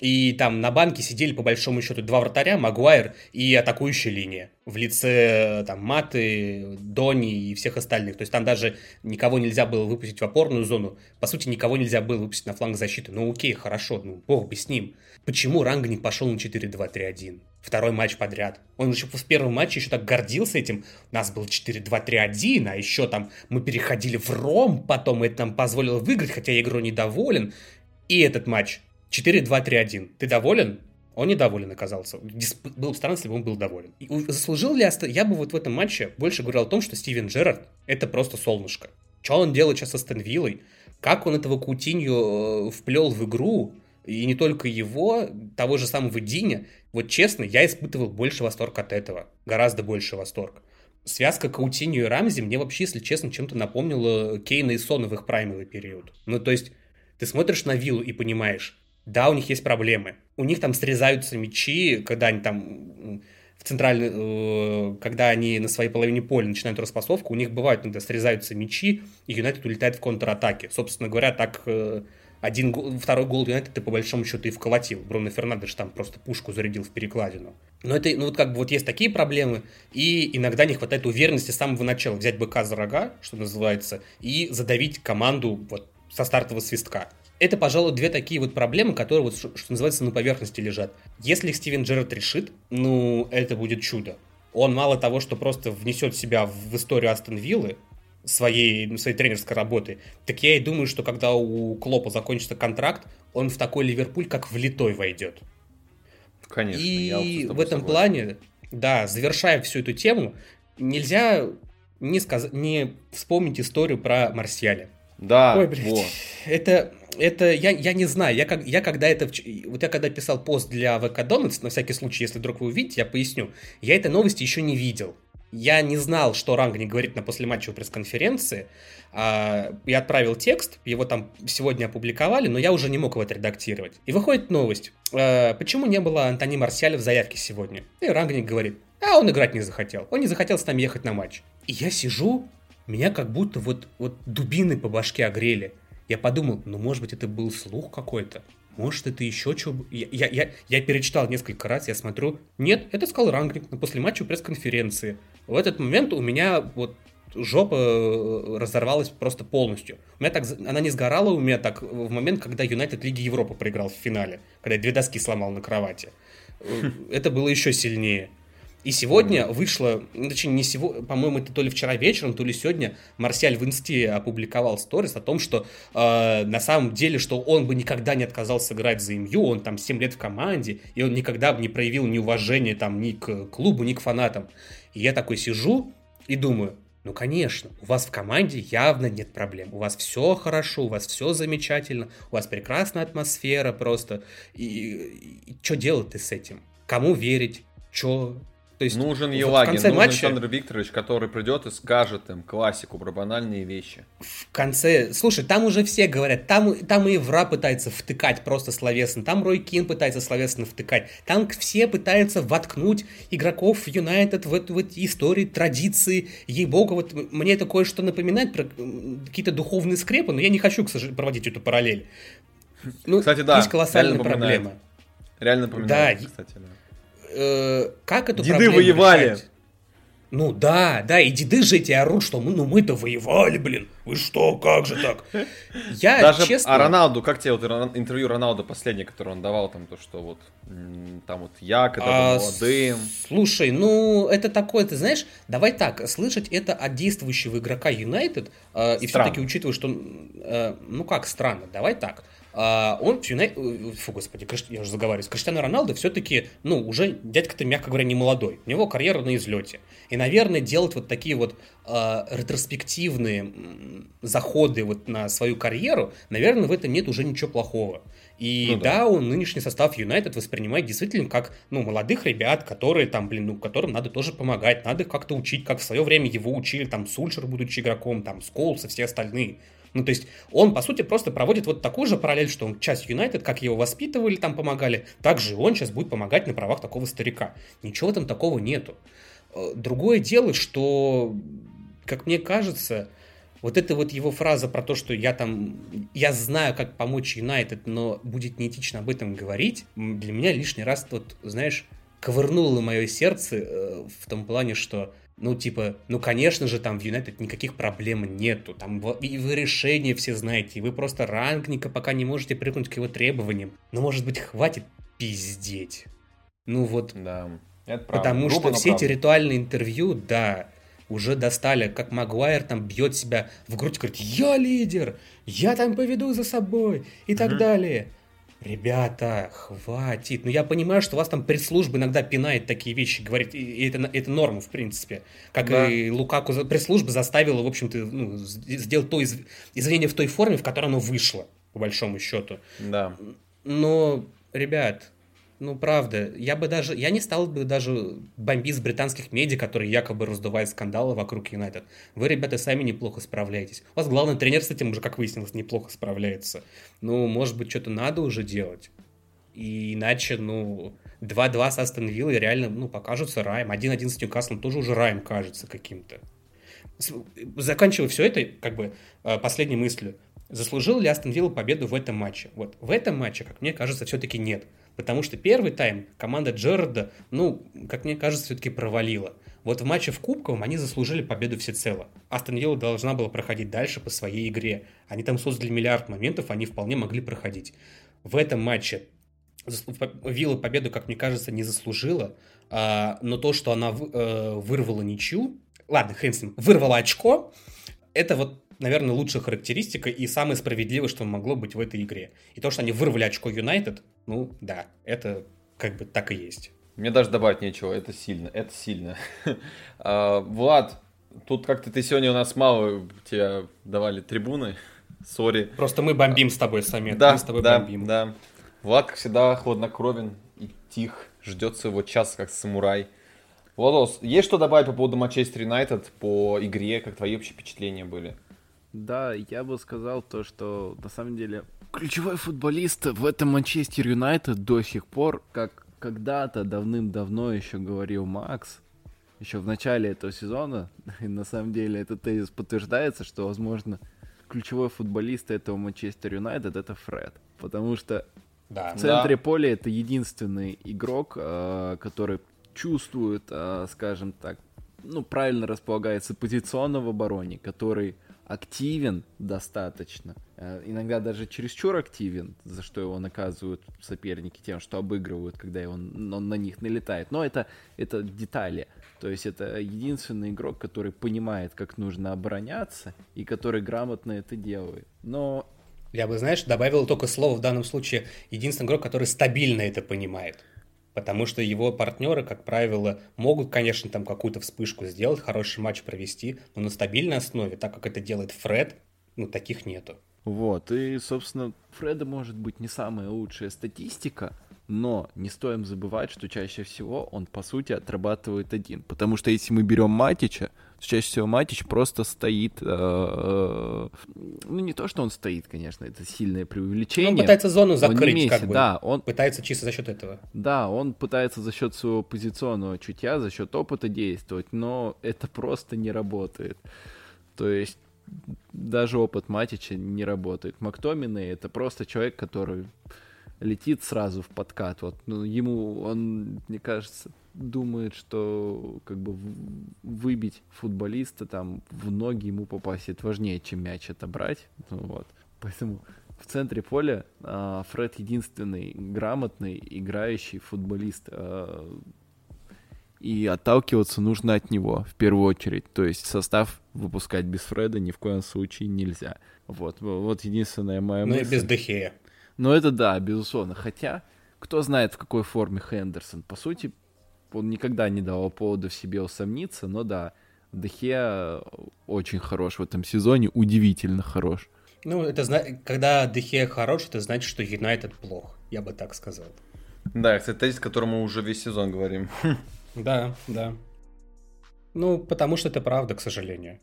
И там на банке сидели по большому счету два вратаря, Магуайр и атакующая линия в лице там Маты, Дони и всех остальных. То есть там даже никого нельзя было выпустить в опорную зону. По сути, никого нельзя было выпустить на фланг защиты. Ну окей, хорошо, ну бог бы с ним. Почему Рангник пошел на 4-2-3-1? Второй матч подряд. Он еще в первом матче еще так гордился этим. У нас был 4-2-3-1, а еще там мы переходили в Ром, потом это нам позволило выиграть, хотя я игру недоволен. И этот матч 4-2-3-1. Ты доволен? Он недоволен оказался. Было бы странно, если бы он был доволен. И заслужил ли Астон... Я бы вот в этом матче больше говорил о том, что Стивен Джерард — это просто солнышко. Что он делает сейчас со Астон Виллой? Как он этого Кутинью э, вплел в игру? И не только его, того же самого Диня. Вот честно, я испытывал больше восторг от этого. Гораздо больше восторг. Связка Каутинью и Рамзи мне вообще, если честно, чем-то напомнила Кейна и Сона в их праймовый период. Ну, то есть, ты смотришь на Виллу и понимаешь, да, у них есть проблемы. У них там срезаются мячи, когда они там в центральной, э, когда они на своей половине поля начинают распасовку, у них бывают иногда срезаются мячи, и Юнайтед улетает в контратаке. Собственно говоря, так э, один второй гол Юнайтед ты по большому счету и вколотил. Бруно Фернандеш там просто пушку зарядил в перекладину. Но это, ну вот как бы вот есть такие проблемы, и иногда не хватает уверенности с самого начала взять быка за рога, что называется, и задавить команду вот со стартового свистка. Это, пожалуй, две такие вот проблемы, которые, вот, что, что называется, на поверхности лежат. Если их Стивен Джерард решит, ну, это будет чудо. Он мало того, что просто внесет себя в историю Астон Виллы, своей, своей тренерской работы, так я и думаю, что когда у Клопа закончится контракт, он в такой Ливерпуль как влитой войдет. Конечно. И в этом согласен. плане, да, завершая всю эту тему, нельзя не, сказ... не вспомнить историю про Марсиаля. Да, Ой, блядь, вот. это это я, я не знаю, я, как, я когда это, вот я когда писал пост для ВК Donuts, на всякий случай, если вдруг вы увидите, я поясню, я этой новости еще не видел. Я не знал, что Ранг не говорит на послематчевой пресс-конференции. А, я отправил текст, его там сегодня опубликовали, но я уже не мог его отредактировать. И выходит новость. А, почему не было Антони Марсиаля в заявке сегодня? И Рангник говорит, а он играть не захотел. Он не захотел с нами ехать на матч. И я сижу, меня как будто вот, вот дубины по башке огрели. Я подумал, ну, может быть, это был слух какой-то. Может, это еще что? Я, я, я, я перечитал несколько раз, я смотрю. Нет, это сказал Рангник на послематчевой пресс-конференции. В этот момент у меня вот жопа э, разорвалась просто полностью. У меня так, она не сгорала у меня так в момент, когда Юнайтед Лиги Европы проиграл в финале, когда я две доски сломал на кровати. Э, это было еще сильнее. И сегодня вышло, ну, точнее, не сегодня, по-моему, это то ли вчера вечером, то ли сегодня, Марсиаль в инсте опубликовал сторис о том, что э, на самом деле, что он бы никогда не отказался играть за МЮ, он там 7 лет в команде, и он никогда бы не проявил неуважения там ни к клубу, ни к фанатам. И я такой сижу и думаю, ну, конечно, у вас в команде явно нет проблем. У вас все хорошо, у вас все замечательно, у вас прекрасная атмосфера просто. И, и, и что делать-то с этим? Кому верить? Что то есть нужен Елагин, нужен матча... Александр Викторович, который придет и скажет им классику про банальные вещи. В конце... Слушай, там уже все говорят, там, там и Вра пытается втыкать просто словесно, там Рой Кин пытается словесно втыкать, там все пытаются воткнуть игроков Юнайтед в эту вот историю, традиции, ей-богу, вот мне это кое-что напоминает про какие-то духовные скрепы, но я не хочу, к сожалению, проводить эту параллель. Ну, кстати, да. Есть колоссальная проблема. Реально напоминает, да, кстати, да э, как эту деды проблему воевали. решать? Ну да, да, и деды же эти орут, что мы, ну мы-то воевали, блин. Вы что, как же так? Я, Даже честно... А Роналду, как тебе вот интервью Роналду последнее, которое он давал, там то, что вот там вот я, когда а, был молодым. Слушай, ну это такое, ты знаешь, давай так, слышать это от действующего игрока Юнайтед, э, и все-таки учитывая, что, э, ну как странно, давай так. А, он, э, фу, господи, я уже заговариваюсь, Криштиану Роналдо все-таки, ну, уже дядька-то, мягко говоря, не молодой. У него карьера на излете. И, наверное, делать вот такие вот э, ретроспективные заходы вот на свою карьеру, наверное, в этом нет уже ничего плохого. И ну, да. да, он нынешний состав Юнайтед воспринимает действительно как, ну, молодых ребят, которые там, блин, ну, которым надо тоже помогать, надо как-то учить, как в свое время его учили, там, Сульшер, будучи игроком, там, Сколс и все остальные. Ну, то есть он, по сути, просто проводит вот такую же параллель, что он часть Юнайтед, как его воспитывали, там помогали, так же он сейчас будет помогать на правах такого старика. Ничего там такого нету. Э, другое дело, что, как мне кажется, Вот это вот его фраза про то, что я там, я знаю, как помочь Юнайтед, но будет неэтично об этом говорить, для меня лишний раз вот, знаешь, ковырнуло мое сердце э, в том плане, что ну, типа, ну, конечно же, там в Юнайтед никаких проблем нету. Там и вы решения все знаете, и вы просто рангника пока не можете прыгнуть к его требованиям. Но, может быть, хватит пиздеть. Ну вот. Да, это правда. Потому Грубо, что все правда. эти ритуальные интервью, да, уже достали, как Магуайр там бьет себя в грудь, говорит, я лидер, я там поведу за собой и так mm далее. Ребята, хватит. Ну, я понимаю, что вас там пресс-служба иногда пинает такие вещи, говорит, и это, это норма, в принципе. Как да. и Лукаку пресс-служба заставила, в общем-то, ну, сделать то из... извинение в той форме, в которой оно вышло, по большому счету. Да. Но, ребят, ну, правда, я бы даже, я не стал бы даже бомбить британских медиа, которые якобы раздувают скандалы вокруг Юнайтед. Вы, ребята, сами неплохо справляетесь. У вас главный тренер с этим уже, как выяснилось, неплохо справляется. Ну, может быть, что-то надо уже делать. И иначе, ну, 2-2 с Астон Виллой реально, ну, покажутся раем. 1-1 с Ньюкаслом тоже уже раем кажется каким-то. Заканчивая все это, как бы, э, последней мыслью. Заслужил ли Астон Вилла победу в этом матче? Вот в этом матче, как мне кажется, все-таки нет. Потому что первый тайм команда Джерарда, ну, как мне кажется, все-таки провалила. Вот в матче в Кубковом они заслужили победу всецело. Астон Вилла должна была проходить дальше по своей игре. Они там создали миллиард моментов, они вполне могли проходить. В этом матче Вилла победу, как мне кажется, не заслужила, а, но то, что она э, вырвала ничью, ладно, хрен с ним, вырвала очко, это вот наверное, лучшая характеристика и самое справедливое, что могло быть в этой игре. И то, что они вырвали очко Юнайтед, ну да, это как бы так и есть. Мне даже добавить нечего, это сильно, это сильно. а, Влад, тут как-то ты сегодня у нас мало тебя давали трибуны, сори. Просто мы бомбим с тобой сами, да, мы с тобой да, бомбим. Да, Влад, как всегда, хладнокровен и тих, ждет своего часа, как самурай. Владос, есть что добавить по поводу Манчестер Юнайтед, по игре, как твои общие впечатления были? Да, я бы сказал то, что на самом деле ключевой футболист в этом Манчестер Юнайтед до сих пор, как когда-то давным-давно еще говорил Макс, еще в начале этого сезона, и на самом деле этот тезис подтверждается, что, возможно, ключевой футболист этого Манчестер Юнайтед это Фред. Потому что да, в центре да. поля это единственный игрок, э, который чувствует, э, скажем так, ну, правильно располагается позиционно в обороне, который активен достаточно, э, иногда даже чересчур активен, за что его наказывают соперники тем, что обыгрывают, когда он, он на них налетает. Но это, это детали. То есть это единственный игрок, который понимает, как нужно обороняться и который грамотно это делает. Но я бы, знаешь, добавил только слово в данном случае единственный игрок, который стабильно это понимает потому что его партнеры, как правило, могут, конечно, там какую-то вспышку сделать, хороший матч провести, но на стабильной основе, так как это делает Фред, ну, таких нету. Вот, и, собственно, Фреда может быть не самая лучшая статистика, но не стоим забывать, что чаще всего он, по сути, отрабатывает один. Потому что если мы берем Матича, то чаще всего Матич просто стоит... Э, э, ну, не то, что он стоит, конечно, это сильное преувеличение. Он пытается зону закрыть, месте, как бы. Да, он... Пытается чисто за счет этого. Да, он пытается за счет своего позиционного чутья, за счет опыта действовать, но это просто не работает. То есть даже опыт Матича не работает. Мактомины это просто человек, который летит сразу в подкат. Вот, ну, ему, он, мне кажется, думает, что как бы выбить футболиста там в ноги ему попасть важнее, чем мяч отобрать. Ну, вот. Поэтому в центре поля а, Фред единственный грамотный играющий футболист. А, и отталкиваться нужно от него в первую очередь. То есть состав выпускать без Фреда ни в коем случае нельзя. Вот, вот единственная моя ну мысль. Ну и без Дехея. Ну это да, безусловно. Хотя, кто знает, в какой форме Хендерсон. По сути, он никогда не давал повода в себе усомниться, но да, Дехе очень хорош в этом сезоне, удивительно хорош. Ну, это когда Дехе хорош, это значит, что Юнайтед плох, я бы так сказал. Да, это тезис, который мы уже весь сезон говорим. Да, да. Ну, потому что это правда, к сожалению.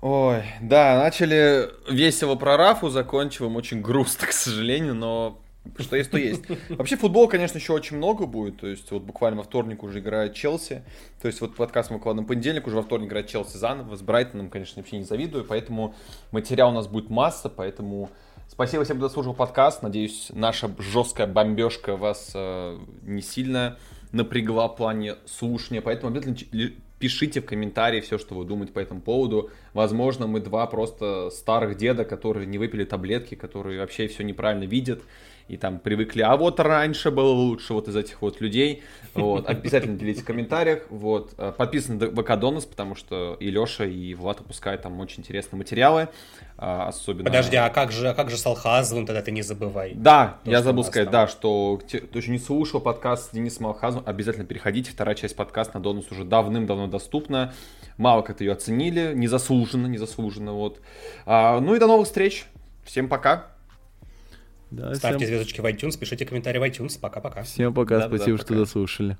Ой, да, начали весело про Рафу, закончиваем очень грустно, к сожалению, но что есть, то есть. Вообще футбол, конечно, еще очень много будет. То есть вот буквально во вторник уже играет Челси. То есть вот подкаст мы выкладываем понедельник, уже во вторник играет Челси заново. С Брайтоном, конечно, вообще не завидую. Поэтому материал у нас будет масса, поэтому Спасибо всем, кто дослушал подкаст. Надеюсь, наша жесткая бомбежка вас э, не сильно напрягла в плане слушания. Поэтому обязательно пишите в комментарии все, что вы думаете по этому поводу. Возможно, мы два просто старых деда, которые не выпили таблетки, которые вообще все неправильно видят и там привыкли, а вот раньше было лучше вот из этих вот людей. Вот. Обязательно делитесь в комментариях. Вот. Э, подписаны на ВК Донус, потому что и Леша, и Влад выпускают там очень интересные материалы. А, особенно... Подожди, а как же, а как же с Алхазовым тогда ты не забывай? Да, То, я забыл сказать, там... да, что кто еще не слушал подкаст с Денисом Алхазовым, обязательно переходите. Вторая часть подкаста на Донус уже давным-давно доступна. Мало как-то ее оценили, незаслуженно, незаслуженно, вот. А, ну и до новых встреч. Всем пока. Да, Ставьте всем... звездочки в iTunes, пишите комментарии в iTunes. Пока-пока. Всем пока, да, спасибо, да, пока. что дослушали.